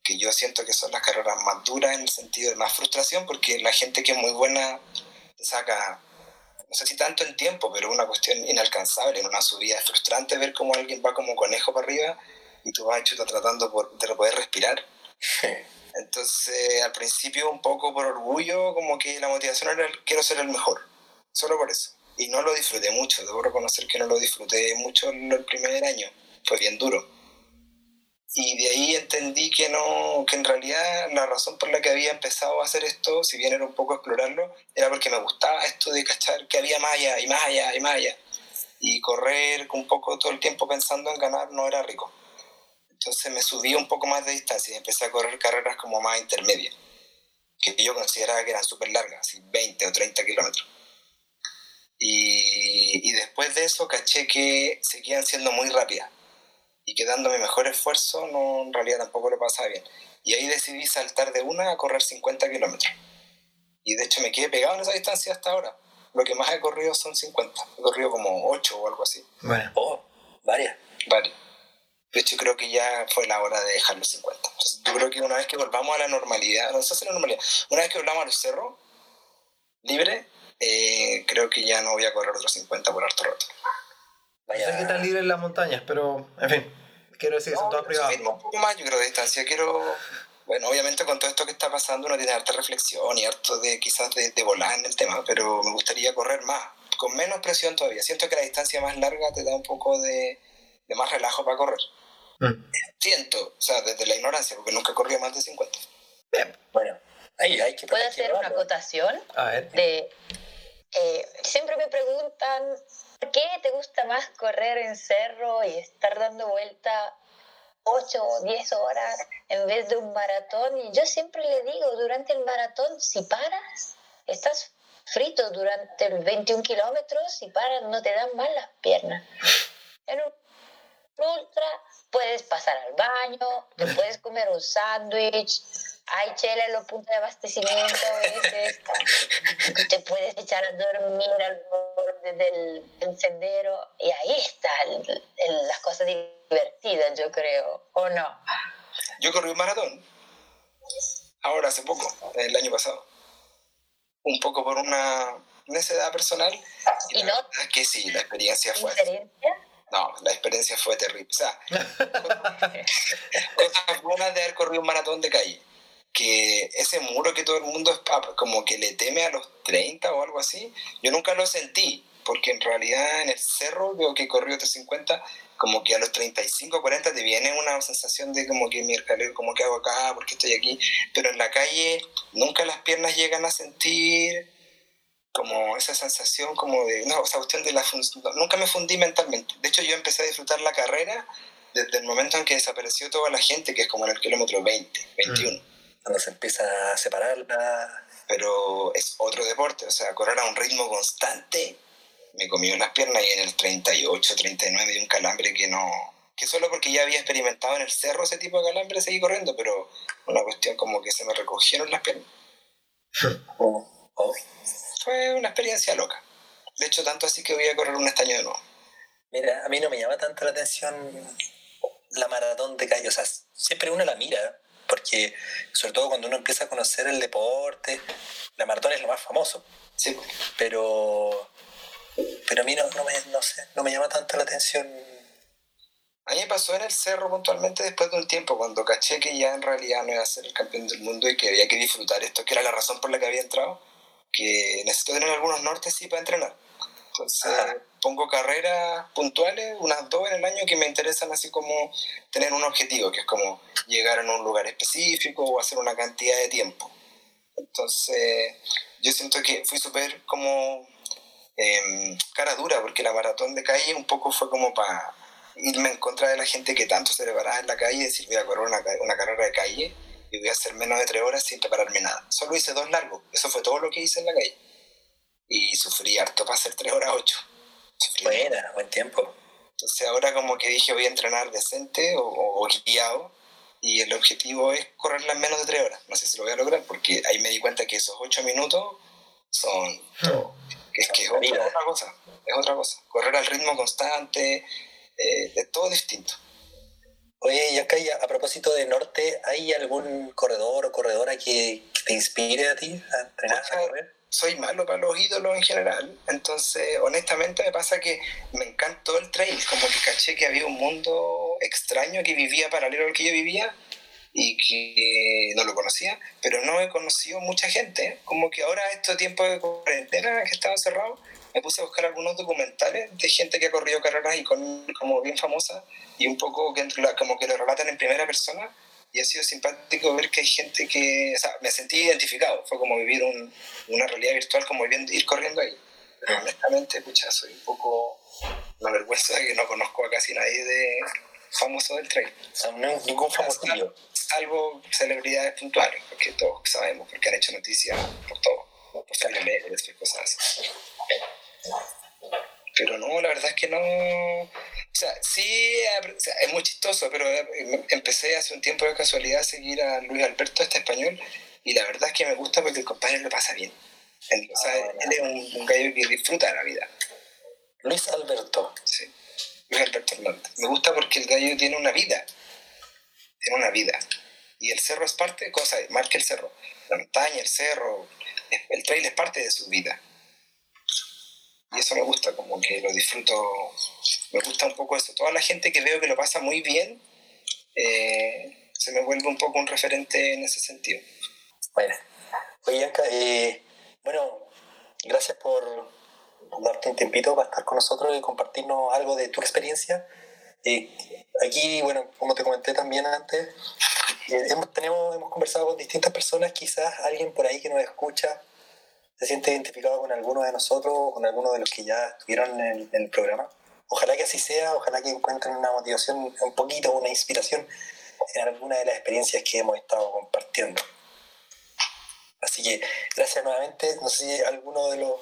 que yo siento que son las carreras más duras en el sentido de más frustración, porque la gente que es muy buena saca, no sé si tanto en tiempo, pero una cuestión inalcanzable, en una subida es frustrante ver cómo alguien va como conejo para arriba y tú vas chuta tratando por, de poder respirar. Entonces, al principio, un poco por orgullo, como que la motivación era el, quiero ser el mejor, solo por eso. Y no lo disfruté mucho, debo reconocer que no lo disfruté mucho en el primer año, fue bien duro y de ahí entendí que no que en realidad la razón por la que había empezado a hacer esto si bien era un poco explorarlo era porque me gustaba esto de cachar que había más allá y más allá y más allá. Y correr un poco todo el tiempo pensando en ganar no era rico. Entonces me subí un poco más de distancia y empecé a correr carreras como más intermedias que yo consideraba que eran súper largas 20 o 30 kilómetros. Y, y después de eso caché que seguían siendo muy rápidas y que dándome mejor esfuerzo, no, en realidad tampoco lo pasaba bien. Y ahí decidí saltar de una a correr 50 kilómetros. Y de hecho me quedé pegado en esa distancia hasta ahora. Lo que más he corrido son 50. He corrido como 8 o algo así. Bueno. Oh, varias. Varias. De hecho, creo que ya fue la hora de dejar los 50. Entonces, yo creo que una vez que volvamos a la normalidad, no sé si la normalidad, una vez que volvamos a los cerros, libre, eh, creo que ya no voy a correr otros 50 por harto rato. Vaya. No sé qué tan libre en las montañas, pero en fin, quiero decir no, son todas privadas. Un poco más, yo creo, de distancia. Quiero. Bueno, obviamente con todo esto que está pasando uno tiene harta reflexión y harto de quizás de, de volar en el tema, pero me gustaría correr más, con menos presión todavía. Siento que la distancia más larga te da un poco de, de más relajo para correr. Mm. Siento, o sea, desde la ignorancia, porque nunca corrido más de 50. Bien, bueno, ahí hay que... ¿Puedo hacer una acotación? A ver. De, eh, siempre me preguntan ¿Por qué te gusta más correr en cerro y estar dando vuelta 8 o 10 horas en vez de un maratón. Y yo siempre le digo, durante el maratón, si paras, estás frito durante el 21 kilómetros, si paras no te dan mal las piernas. En un ultra puedes pasar al baño, te puedes comer un sándwich, hay chela los puntos de abastecimiento a veces, te puedes echar a dormir al borde del, sendero y ahí están las cosas divertidas, yo creo, ¿o no? Yo corrí un maratón, ahora hace poco, el año pasado, un poco por una necesidad personal. Y, no, es que sí, la experiencia fue... ¿Experiencia? No, la experiencia fue terrible. O sea, cosas buenas de haber corrido un maratón de calle que ese muro que todo el mundo como que le teme a los 30 o algo así, yo nunca lo sentí, porque en realidad en el cerro, veo que corrió 350, como que a los 35, 40 te viene una sensación de como que mi escalera, como que hago acá, porque estoy aquí, pero en la calle nunca las piernas llegan a sentir como esa sensación como de, no, esa cuestión de la nunca me fundí mentalmente. De hecho, yo empecé a disfrutar la carrera desde el momento en que desapareció toda la gente, que es como en el kilómetro 20, 21 cuando se empieza a separar Pero es otro deporte, o sea, correr a un ritmo constante me comió las piernas y en el 38, 39 de un calambre que no... Que solo porque ya había experimentado en el cerro ese tipo de calambre seguí corriendo, pero una cuestión como que se me recogieron las piernas. Oh, oh. Fue una experiencia loca. De hecho, tanto así que voy a correr un estaño de nuevo. Mira, a mí no me llama tanto la atención la maratón de calle. O sea, siempre uno la mira, porque sobre todo cuando uno empieza a conocer el deporte, la maratón es lo más famoso. Sí. Pero, pero a mí no, me, no, sé, no me llama tanto la atención. A mí me pasó en el cerro puntualmente después de un tiempo, cuando caché que ya en realidad no iba a ser el campeón del mundo y que había que disfrutar esto, que era la razón por la que había entrado, que necesito tener algunos nortes sí para entrenar. Entonces pongo carreras puntuales, unas dos en el año que me interesan así como tener un objetivo, que es como llegar a un lugar específico o hacer una cantidad de tiempo. Entonces yo siento que fui súper como em, cara dura, porque la maratón de calle un poco fue como para irme en contra de la gente que tanto se preparaba en la calle decir voy a correr una, una carrera de calle y voy a hacer menos de tres horas sin prepararme nada. Solo hice dos largos, eso fue todo lo que hice en la calle y sufrí harto para hacer 3 horas 8. Buena, buen tiempo. Entonces ahora como que dije voy a entrenar decente o, guiado y el objetivo es correrla en menos de 3 horas. No sé si lo voy a lograr porque ahí me di cuenta que esos 8 minutos son... Es que es otra, cosa, es otra cosa. Correr al ritmo constante, eh, es todo distinto. Oye, y acá a propósito de norte, ¿hay algún corredor o corredora que, te inspire a ti a entrenar, a correr? Soy malo para los ídolos en general. Entonces, honestamente, me pasa que me encantó el trail, como que caché que había un mundo extraño que vivía paralelo al que yo vivía y que no lo conocía, pero no he conocido mucha gente. Como que ahora, estos tiempos de cuarentena que estaba cerrado, me puse a buscar algunos documentales de gente que ha corrido carreras y con, como bien famosa y un poco que, como que lo relatan en primera persona y ha sido simpático ver que hay gente que, o sea, me sentí identificado, fue como vivir un, una realidad virtual, como ir corriendo ahí. Pero honestamente, pucha, soy un poco la vergüenza de que no conozco a casi nadie de famoso del trail. O sea, no ningún famosillo. Salvo celebridades puntuales, porque todos sabemos, porque han hecho noticias por todo, por y cosas así. Pero no, la verdad es que no. O sea, sí, es muy chistoso, pero eh, empecé hace un tiempo de casualidad a seguir a Luis Alberto, este español, y la verdad es que me gusta porque el compañero lo pasa bien. O sea, ah, él es un, gallo que disfruta de la vida. Luis Alberto. Sí, Luis Alberto Hernández. Me gusta porque el gallo tiene una vida. Tiene una vida. Y el cerro es parte, cosa, más que el cerro. La montaña, el cerro, el trail es parte de su vida y eso me gusta, como que lo disfruto, me gusta un poco eso. Toda la gente que veo que lo pasa muy bien, eh, se me vuelve un poco un referente en ese sentido. Bueno, oye, eh, bueno, gracias por darte un tiempito para estar con nosotros y compartirnos algo de tu experiencia. Eh, aquí, bueno, como te comenté también antes, hemos, tenemos, hemos conversado con distintas personas, quizás alguien por ahí que nos escucha se siente identificado con alguno de nosotros o con alguno de los que ya estuvieron en el, programa. ojalá que así sea, ojalá que encuentren una motivación, un poquito, una inspiración en alguna de las experiencias que hemos estado compartiendo. Así que gracias nuevamente. No sé si alguno de los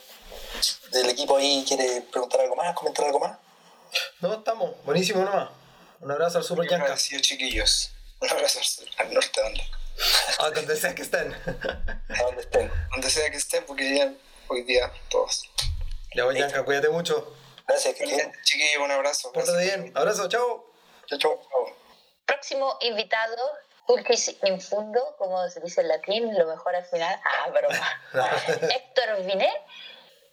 del equipo ahí quiere preguntar algo más, comentar algo más. No, estamos. Buenísimo nomás. Un abrazo al Super Yanka. Agradecido, chiquillos. Un abrazo al, sur, al norte, ¿dónde? A donde sea que estén. A donde estén. Donde sea que estén, porque ya hoy día todos. Ya voy, Yanka, cuídate mucho. Gracias, que estén. Chiquillos, un abrazo. Pórtate bien. Abrazo, chao. Chao, chao. Próximo invitado, Ultis Infundo, como se dice en latín, lo mejor al final. Ah, broma. Héctor Vinet.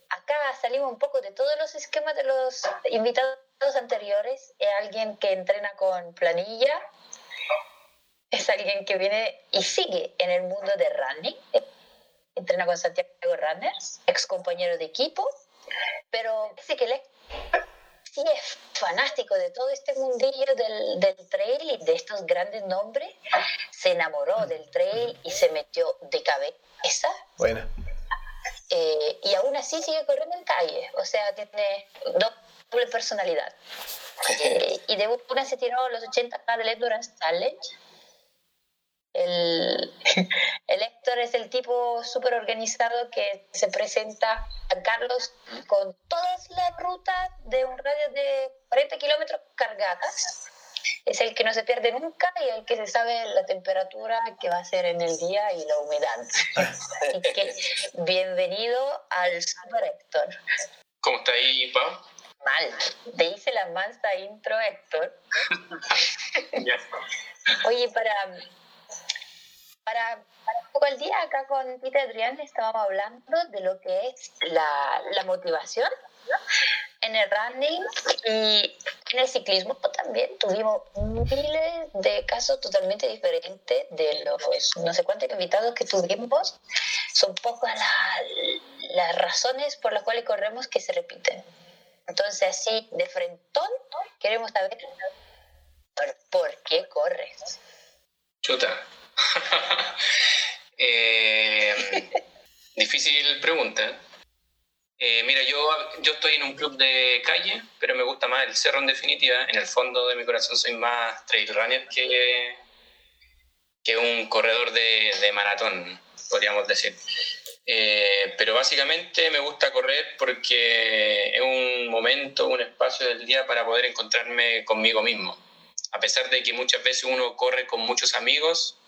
Acá salimos un poco de todos los esquemas de los invitados anteriores. Es alguien que entrena con planilla. Es alguien que viene y sigue en el mundo de running. Entrena con Santiago Runners, ex compañero de equipo. Pero dice que él sí es fanático de todo este mundillo del, del, trail y de estos grandes nombres, se enamoró del trail y se metió de cabeza. Bueno. Eh, y aún así sigue corriendo en calle, o sea, tiene doble personalidad. Eh, y de una se tiró los 80K del Endurance Challenge. El, el Héctor es el tipo súper organizado que se presenta a Carlos con todas las rutas de un radio de 40 kilómetros cargadas. Es el que no se pierde nunca y el que se sabe la temperatura que va a ser en el día y la humedad. Así que bienvenido al Super Héctor. ¿Cómo está ahí, Pau? Mal. Te hice la mansa intro, Héctor. Ya. Oye, para, para, para un poco el día, acá con Tita Adrián estábamos hablando de lo que es la, la motivación ¿no? en el running y en el ciclismo también. Tuvimos miles de casos totalmente diferentes de los no sé cuántos invitados que tuvimos. Son pocas la- las razones por las cuales corremos que se repiten. Entonces, así de frentón, queremos saber por, por qué corres. Chuta. Eh, difícil pregunta. Eh, mira, yo, yo estoy en un club de calle, pero me gusta más el cerro en definitiva. En el fondo de mi corazón soy más trail runner que, que un corredor de, de maratón, podríamos decir. Eh, pero básicamente me gusta correr porque es un momento, un espacio del día para poder encontrarme conmigo mismo. A pesar de que muchas veces uno corre con muchos amigos,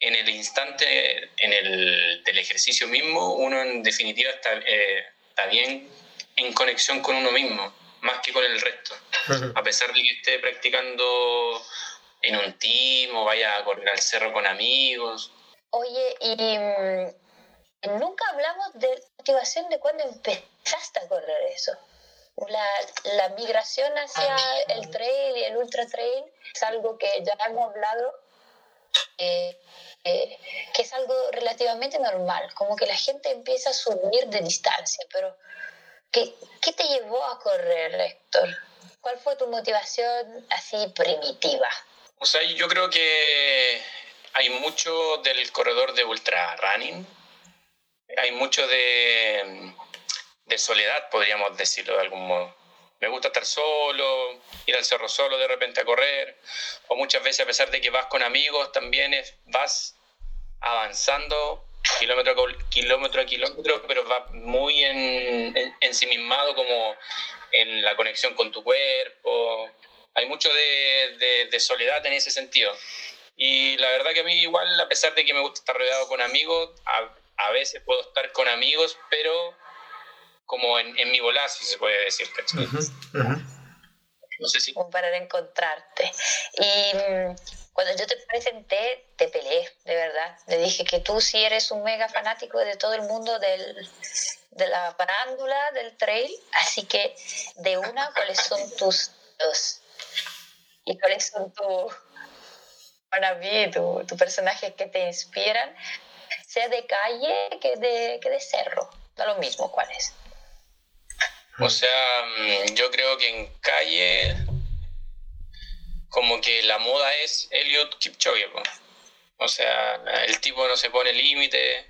en el instante en el, del ejercicio mismo, uno en definitiva está, eh, está bien en conexión con uno mismo, más que con el resto. A pesar de que esté practicando en un team o vaya a correr al cerro con amigos. Oye, y mm, nunca hablamos de motivación de cuándo empezaste a correr eso. La, la migración hacia el trail y el ultra trail es algo que ya hemos hablado, eh, eh, que es algo relativamente normal, como que la gente empieza a subir de distancia, pero ¿qué, qué te llevó a correr, Héctor? ¿Cuál fue tu motivación así primitiva? O sea, yo creo que hay mucho del corredor de ultra running, hay mucho de, de soledad, podríamos decirlo de algún modo. Me gusta estar solo, ir al cerro solo de repente a correr, o muchas veces a pesar de que vas con amigos, también vas avanzando kilómetro a kilómetro, a kilómetro pero vas muy en, en, ensimismado como en la conexión con tu cuerpo. Hay mucho de, de, soledad en ese sentido. Y la verdad que a mí igual, a pesar de que me gusta estar rodeado con amigos, a veces puedo estar con amigos, pero como en, en mi volada, si se puede decir. ¿cachai? No sé si... para encontrarte. Y mm, cuando yo te presenté, te peleé, de verdad. Le dije que tú sí eres un mega fanático de todo el mundo del, de la parándula, del trail. Así que, de una, ¿cuáles son tus dos? ¿Y cuáles son tus, para mí, tu, tu personajes que te inspiran? Sea de calle que de, que de cerro. Da lo mismo, ¿cuál es? O sea, mm, yo creo que en calle, como que la moda es Elliot Kipchoge. po. O sea, el tipo no se pone límite,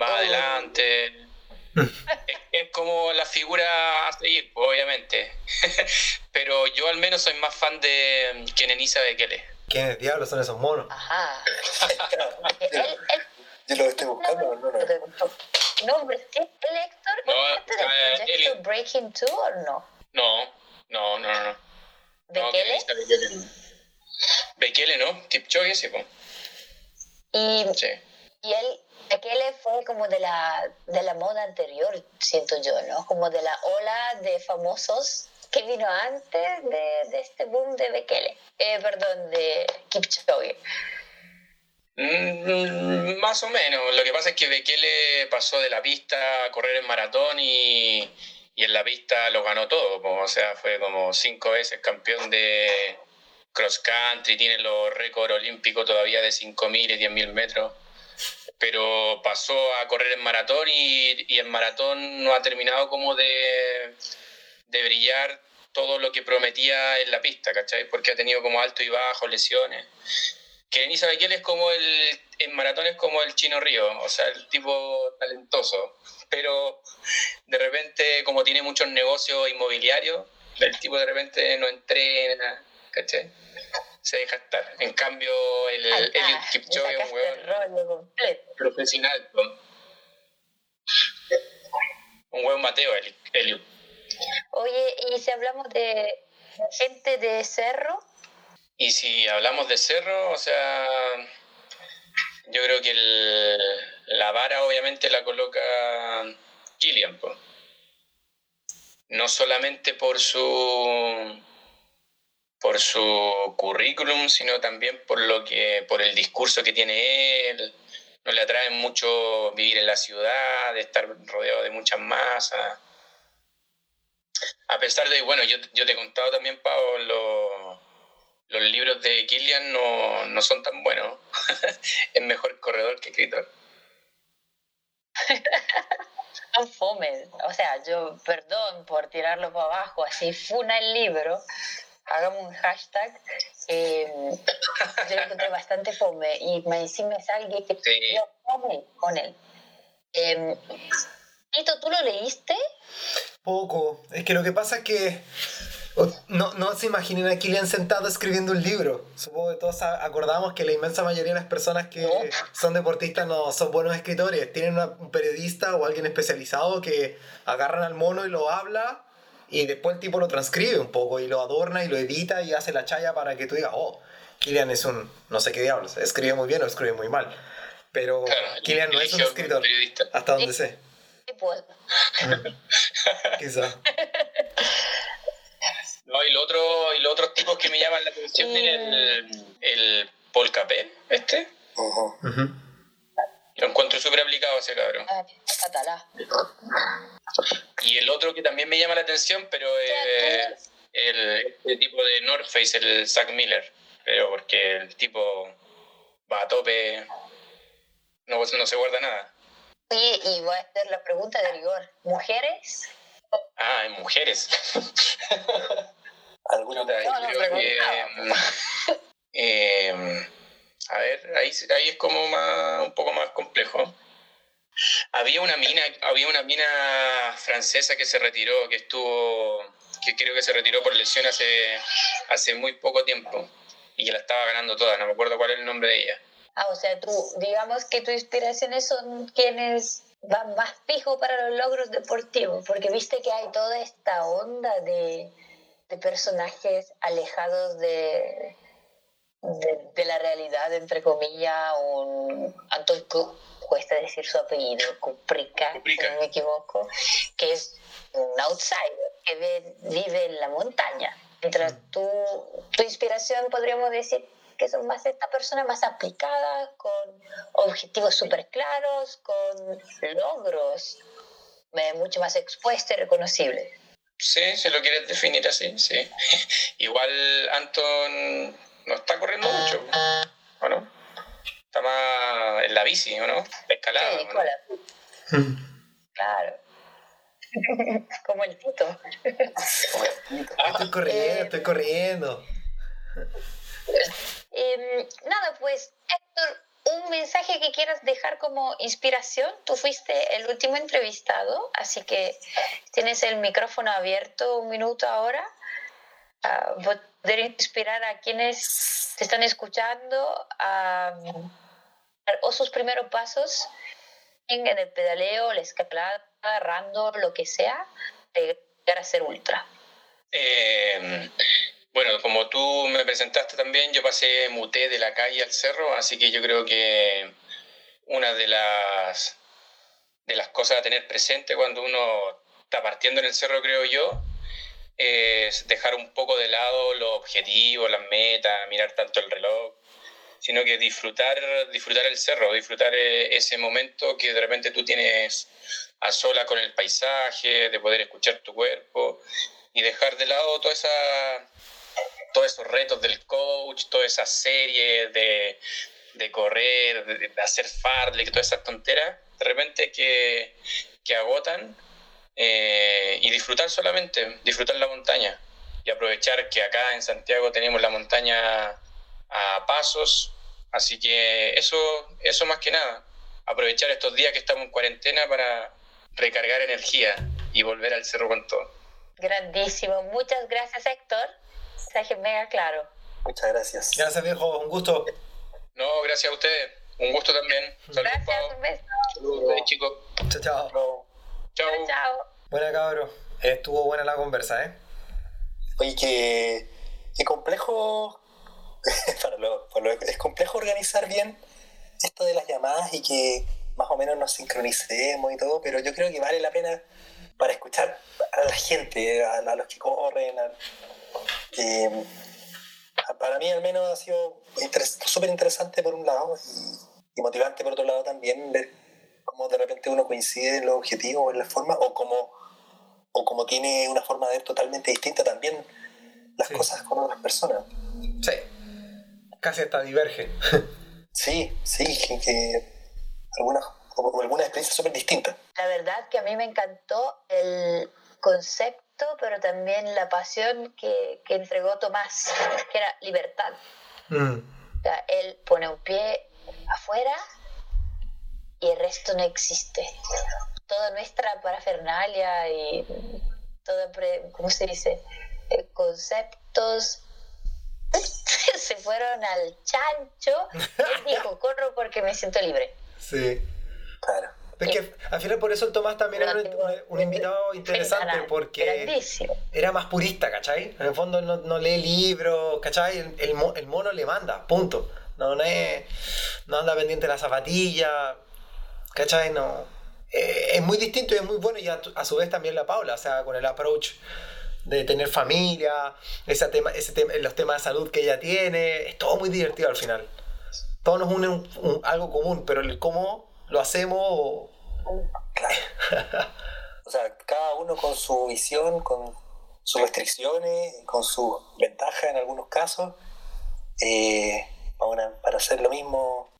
va Oh. adelante. es, es como la figura a seguir, obviamente. Pero yo al menos soy más fan de Kenenisa Bekele. ¿Quiénes diablos son esos monos? Ajá. Yo, yo lo estoy buscando, no, no. Nombre. ¿El Héctor? No, ¿Parte del proyecto Breaking Two o no? No, no, no, no. ¿De no, Bekele? Bekele. Bekele, ¿no? Kipchoge, sí, pues. Y, Sí. y él, Bekele fue como de la, de la moda anterior, siento yo, ¿no? Como de la ola de famosos que vino antes de, de este boom de Bekele. Eh, perdón, de Kipchoge. Mm, más o menos. Lo que pasa es que Bekele pasó de la pista a correr en maratón y, y en la pista lo ganó todo. O sea, fue como cinco veces campeón de cross country, tiene los récords olímpicos todavía de 5.000 y 10.000 metros. Pero pasó a correr en maratón y, y en maratón no ha terminado como de, de brillar todo lo que prometía en la pista, ¿cachai? Porque ha tenido como alto y bajo, lesiones que Denisa Bekele es como el, en maratón es como el Chino Río, o sea, el tipo talentoso, pero de repente como tiene muchos negocios inmobiliarios, el tipo de repente no entrena, ¿cachai? Se deja estar. En cambio, el, Ahí el está, Eliud Kipchoge es un el hueón profesional. ¿no? Un hueón Mateo, Eliud. Oye, y si hablamos de gente de cerro, Y si hablamos de cerro, o sea, yo creo que el- la vara obviamente la coloca Killian, po. no solamente por su por su currículum, sino también por lo que por el discurso que tiene él. No le atrae mucho vivir en la ciudad, de estar rodeado de muchas masas. A pesar de, bueno, yo, yo te he contado también, Pau, lo- los libros de Killian no, no son tan buenos. es mejor corredor que escritor. fome. O sea, yo, perdón por tirarlo para abajo, así funa el libro. Hagamos un hashtag. eh, yo lo encontré bastante fome y me encima es alguien que Sí. yo fome con él. Eh, Tito, ¿tú lo leíste? Poco. Es que lo que pasa es que no, no se imaginen a Kilian sentado escribiendo un libro. Supongo que todos a- acordamos que la inmensa mayoría de las personas que son deportistas no son buenos escritores. Tienen una- un periodista o alguien especializado que agarran al mono y lo habla y después el tipo lo transcribe un poco y lo adorna y lo edita y hace la chaya para que tú digas, oh, Kilian es un no sé qué diablos, escribe muy bien o escribe muy mal. Pero Claro, Kilian no es un escritor, periodista. hasta donde sé, Sí, pues. quizá. No, y, lo otro, y los otros tipos que me llaman la atención Mm. el, el Paul Capel, este. Ojo. Lo encuentro súper aplicado ese cabrón. Ah, catalá. Y el otro que también me llama la atención, pero es el este tipo de North Face, el Zack Miller. Pero porque el tipo va a tope, no, no se guarda nada. Oye, y voy a hacer la pregunta de rigor. ¿Mujeres? Ah, en mujeres. Alguna Puta, No, no, creo preguntaba. que, eh, a ver, ahí, ahí es como más, un poco más complejo. Había una mina, había una mina francesa que se retiró, que estuvo, que creo que se retiró por lesión hace, hace muy poco tiempo y que la estaba ganando toda, no me acuerdo cuál es el nombre de ella. Ah, o sea, tú, digamos que tus inspiraciones son quienes van más fijo para los logros deportivos, porque viste que hay toda esta onda de, de personajes alejados de, de, de la realidad, entre comillas, un Anton cuesta decir su apellido, Kuprika, si no me equivoco, que es un outsider, que ve- vive en la montaña. Mientras tú, tu inspiración podríamos decir que son más esta persona más aplicada, con objetivos súper claros, con logros eh, mucho más expuestos y reconocibles. Sí, si lo quieres definir así, sí. Igual Anton no está corriendo mucho, ¿o no? Está más en la bici, ¿o no? La escalada. Sí, Claro. Como el Tito. Estoy corriendo, estoy corriendo. Em, nada, pues, Héctor, un mensaje que quieras dejar como inspiración. Tú fuiste el último entrevistado, así que tienes el micrófono abierto un minuto ahora. a poder inspirar a quienes te están escuchando a, o sus primeros pasos en, el pedaleo, la escalada, rando, lo que sea, de llegar ser ultra. Eh, bueno, como tú me presentaste también, yo pasé muté de la calle al cerro, así que yo creo que una de las, de las cosas a tener presente cuando uno está partiendo en el cerro, creo yo, es dejar un poco de lado los objetivos, las metas, mirar tanto el reloj, sino que disfrutar, disfrutar el cerro, disfrutar eh, ese momento que de repente tú tienes a sola con el paisaje, de poder escuchar tu cuerpo y dejar de lado toda esa todos esos retos del coach, toda esa serie de, de correr, de, hacer farlek, todas esas tonteras, de repente que, que agotan eh, y disfrutar solamente, disfrutar la montaña. Y aprovechar que acá en Santiago tenemos la montaña a pasos, así que eso, eso más que nada, aprovechar estos días que estamos en cuarentena para recargar energía y volver al cerro con todo. Grandísimo, muchas gracias Héctor mensaje mega claro. Muchas gracias. Gracias, viejo. Un gusto. No, gracias a ustedes. Un gusto también. Saludos, gracias, un beso. Saludos, chicos. Chao, chao. Chao. Chao. Buena, cabro. Estuvo buena la conversa, ¿eh? Oye, que, qué complejo. para lo, es complejo organizar bien esto de las llamadas y que más o menos nos sincronicemos y todo, pero yo creo que vale la pena para escuchar a la gente, a, a los que corren, a, para mí al menos ha sido súper interesante por un lado y, motivante por otro lado también ver cómo de repente uno coincide en los objetivos, en la forma, o como, o como tiene una forma de ver totalmente distinta también las cosas con otras personas. Sí, casi hasta diverge. sí, sí, que, algunas, o, algunas experiencias súper distintas. La verdad que a mí me encantó el concepto pero también la pasión que, que entregó Tomás, que era libertad. Mm. él pone un pie afuera y el resto no existe. Toda nuestra parafernalia y todo, ¿cómo se dice? Eh, conceptos se fueron al chancho. Él dijo, corro porque me siento libre. Sí. Claro. Es que al final por eso el Tomás también era un, invitado interesante porque era más purista, ¿cachai? En el fondo no, no lee libros, ¿cachai? El, el, mono le manda, punto. No, no, es, no anda pendiente de la zapatilla, ¿cachai? No. Eh, es muy distinto y es muy bueno y a, su vez también la Paula, o sea, con el approach de tener familia, ese tema, ese tema, los temas de salud que ella tiene, es todo muy divertido al final. Todo nos une algo común, pero el cómo lo hacemos. o sea, cada uno con su visión, con sus restricciones, con sus ventajas en algunos casos, eh, para hacer lo mismo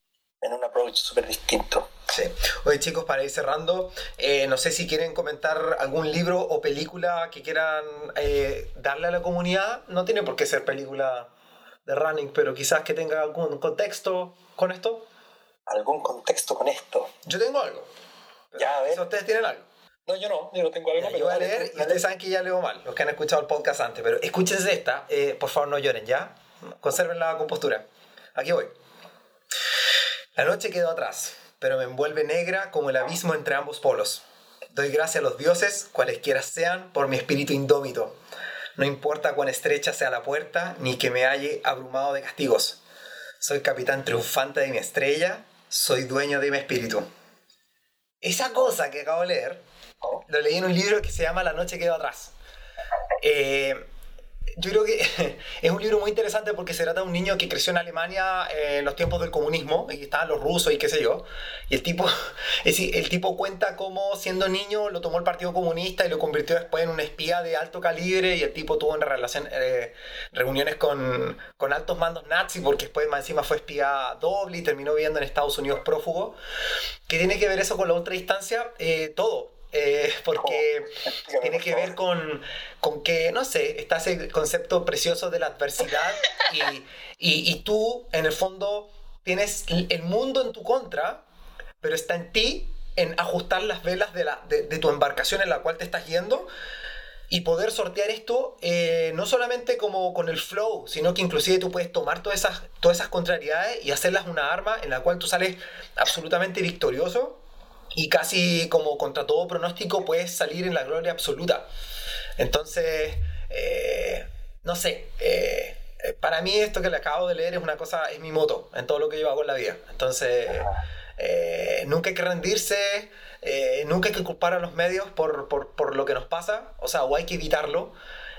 en un approach súper distinto. Sí. Oye chicos, para ir cerrando, eh, no sé si quieren comentar algún libro o película que quieran eh, darle a la comunidad. No tiene por qué ser película de running, pero quizás que tenga algún contexto con esto algún contexto con esto. Yo tengo algo. Ya, a ver. ¿Ustedes tienen algo? No, yo no, yo no tengo algo. yo voy a leer y ustedes saben que ya leo mal, los que han escuchado el podcast antes, pero escúchense esta, eh, por favor no lloren, ¿ya? Conserven la compostura. Aquí voy. La noche quedó atrás, pero me envuelve negra como el abismo entre ambos polos. Doy gracias a los dioses, cualesquiera sean, por mi espíritu indómito. No importa cuán estrecha sea la puerta, ni que me halle abrumado de castigos. Soy capitán triunfante de mi estrella, soy dueño de mi espíritu. Esa cosa que acabo de leer, lo leí en un libro que se llama La noche quedó atrás. Eh, yo creo que es un libro muy interesante porque se trata de un niño que creció en Alemania en los tiempos del comunismo y estaban los rusos y qué sé yo. Y el tipo, es decir, el tipo cuenta cómo siendo niño lo tomó el Partido Comunista y lo convirtió después en un espía de alto calibre y el tipo tuvo en relación, eh, reuniones con, con, altos mandos nazis porque después más encima fue espía doble y terminó viviendo en Estados Unidos prófugo. ¿Qué tiene que ver eso con la otra instancia? Eh, todo eh, porque oh, tiene que ver con, con, que, no sé, está ese concepto precioso de la adversidad y, y, y, tú, en el fondo, tienes el mundo en tu contra, pero está en ti en ajustar las velas de, la, de, tu embarcación en la cual te estás yendo y poder sortear esto eh, no solamente como con el flow, sino que inclusive tú puedes tomar todas esas, todas esas contrariedades y hacerlas una arma en la cual tú sales absolutamente victorioso y casi como contra todo pronóstico puedes salir en la gloria absoluta. Entonces, eh, no sé, eh, para mí esto que le acabo de leer es una cosa, es mi moto en todo lo que yo hago en la vida. Entonces, nunca hay que rendirse, eh, nunca hay que culpar a los medios por, por, por, lo que nos pasa, o sea, o hay que evitarlo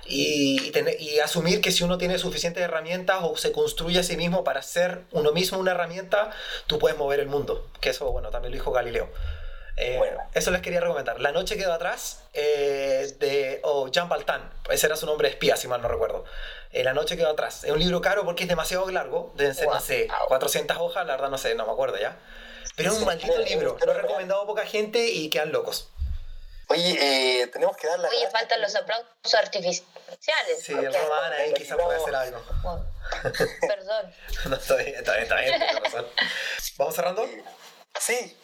y, y, asumir que si uno tiene suficientes herramientas o se construye a sí mismo para ser uno mismo una herramienta, tú puedes mover el mundo. Que eso, bueno, también lo dijo Galileo. Eh, bueno. Eso les quería recomendar. La noche quedó atrás eh, de oh, Jean Baltan. Ese era su nombre de espía, si mal no recuerdo. la noche quedó atrás. Es un libro caro porque es demasiado largo. Deben ser, no sé, 400 hojas. La verdad, no sé, no me acuerdo ya. Pero es un maldito libro. Lo he recomendado a poca gente y quedan locos. Oye, eh, tenemos que dar la. Oye, faltan los aplausos artificiales. Sí, el Román ahí quizás puede hacer algo. Perdón. no, está bien, está bien, está bien. ¿Vamos cerrando? Sí.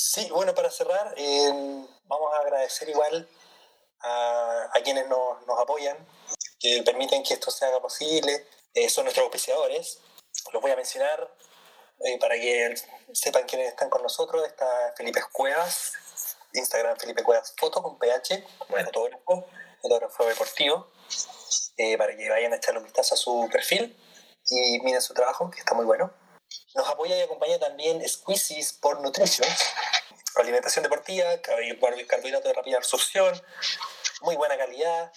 Sí, bueno, para cerrar, eh, vamos a agradecer igual a, a quienes nos, nos, apoyan, que permiten que esto se haga posible. Eh, son nuestros auspiciadores. Los voy a mencionar eh, para que sepan quiénes están con nosotros, está Felipe Cuevas, Instagram Felipe Cuevas Foto con PH, fotógrafo, fotógrafo deportivo, eh, para que vayan a echarle un vistazo a su perfil y miren su trabajo, que está muy bueno. Nos apoya y acompaña también Squeezy Sport Nutrition, alimentación deportiva, carbohidrato de rápida absorción, muy buena calidad,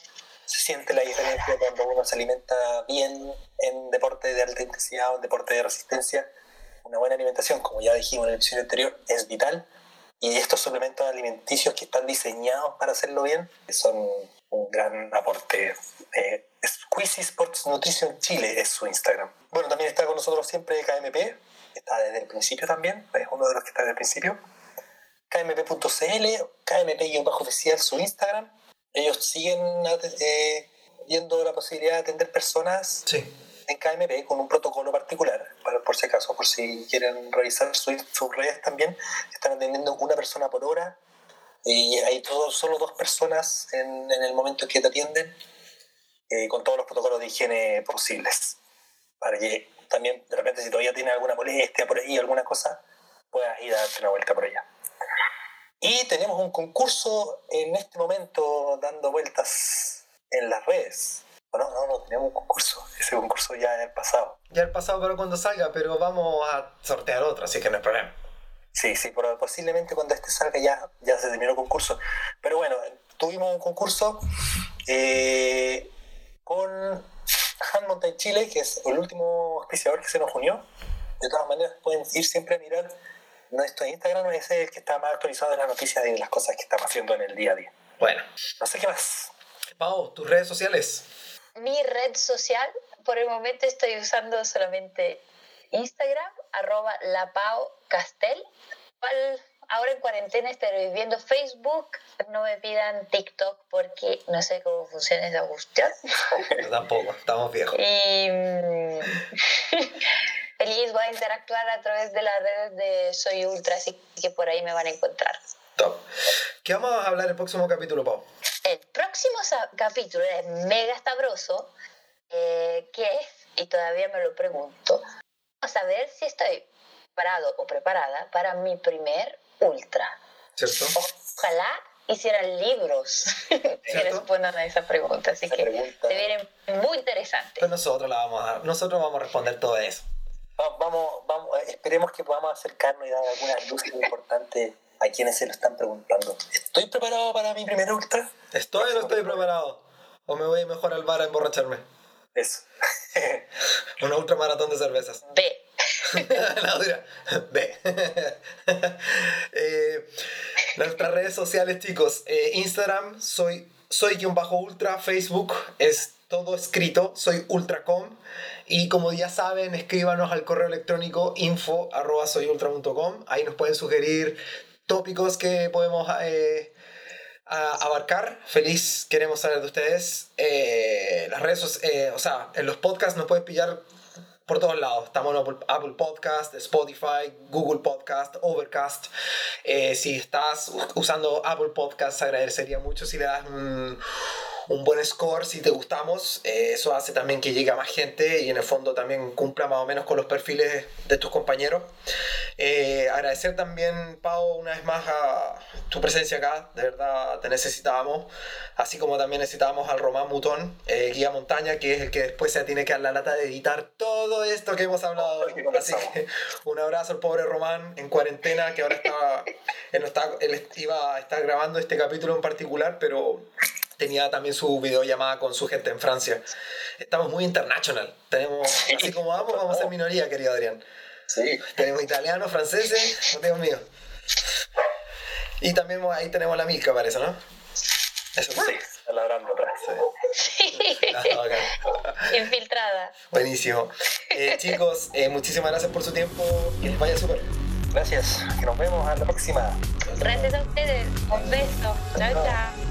se siente la diferencia cuando uno se alimenta bien en deporte de alta intensidad o en deporte de resistencia una buena alimentación, como ya dijimos en el episodio anterior, es vital. Y estos suplementos alimenticios que están diseñados para hacerlo bien son un gran aporte. Eh, Squeezy Sports Nutrition Chile es su Instagram. Bueno, también está con nosotros siempre KMP, está desde el principio también, es uno de los que está desde el principio. KMP.cl, KMP-oficial su Instagram. Ellos siguen eh, viendo la posibilidad de atender personas sí en KMP con un protocolo particular, para, por si acaso, por si quieren revisar sus redes también, están atendiendo una persona por hora y hay todos, solo dos personas en, en el momento que te atienden eh, con todos los protocolos de higiene posibles. Para que también, de repente, si todavía tienes alguna molestia por ahí, alguna cosa, puedas ir a darte una vuelta por allá. Y tenemos un concurso en este momento dando vueltas en las redes no, no, no, teníamos un concurso. Ese concurso ya en el pasado. Ya el pasado para cuando salga, pero vamos a sortear otro, así que no hay problema. Sí, sí, pero posiblemente cuando este salga ya, ya se terminó el concurso. Pero bueno, tuvimos un concurso eh, con Han Mountain Chile, que es el último auspiciador que se nos unió. De todas maneras, pueden ir siempre a mirar nuestro Instagram, ese es el que está más actualizado de las noticias y de las cosas que estamos haciendo en el día a día. Bueno. No sé qué más. Pau, tus redes sociales mi red social, por el momento estoy usando solamente Instagram, arroba lapao.castel. Ahora en cuarentena estoy viendo Facebook, no me pidan TikTok porque no sé cómo funciona esa cuestión. tampoco, estamos viejos. Y mm, feliz, voy a interactuar a través de las redes de Soy Ultra, así que por ahí me van a encontrar. Top. ¿Qué vamos a hablar el próximo capítulo, Pau? El próximo capítulo es mega estabroso, eh, que es, y todavía me lo pregunto, vamos a ver si estoy preparado o preparada para mi primer ultra. ¿Cierto? Ojalá hicieran libros que respondan a esa pregunta, así que se viene muy interesante. Pues nosotros, la vamos a, nosotros vamos a responder todo eso. Vamos, vamos, esperemos que podamos acercarnos y dar algunas luces importantes a quienes se lo están preguntando. ¿Estoy preparado para mi primer ultra? ¿Estoy o no estoy preparado? ¿O me voy mejor al bar a emborracharme? Eso. Una ultra maratón de cervezas. B. La B. eh, nuestras redes sociales, chicos. Eh, Instagram, soy, soy bajo ultra. Facebook es todo escrito, soy ultracom. Y como ya saben, escríbanos al correo electrónico info arroba soyultra.com. Ahí nos pueden sugerir tópicos que podemos eh, abarcar. Feliz queremos saber de ustedes. Las redes, eh, o sea, en los podcasts nos pueden pillar por todos lados. Estamos en Apple, Podcast, Spotify, Google Podcast, Overcast. Eh, si estás usando Apple Podcast, agradecería mucho si le das un buen score si te gustamos. Eh, eso hace también que llegue a más gente y en el fondo también cumpla más o menos con los perfiles de tus compañeros. Eh, agradecer también, Pau, una vez más a tu presencia acá. De verdad te necesitábamos. Así como también necesitábamos al Román Mutón, eh, guía montaña, que es el que después se tiene que dar la lata de editar todo esto que hemos hablado. Así que un abrazo al pobre Román en cuarentena, que ahora estaba, él, está, él iba a estar grabando este capítulo en particular, pero tenía también su videollamada con su gente en Francia. Estamos muy international. Tenemos, así como vamos, vamos a ser minoría, querido Adrián. Sí. Tenemos italianos, franceses, no tengo mío. Y también ahí tenemos la Milka, parece, ¿no? Eso sí, labrando atrás. Sí. Ah, Infiltrada. Buenísimo. Eh, chicos, eh, muchísimas gracias por su tiempo. Que les vaya súper. Gracias. Que nos vemos a la próxima. Gracias a ustedes. Un beso. Chao, chao.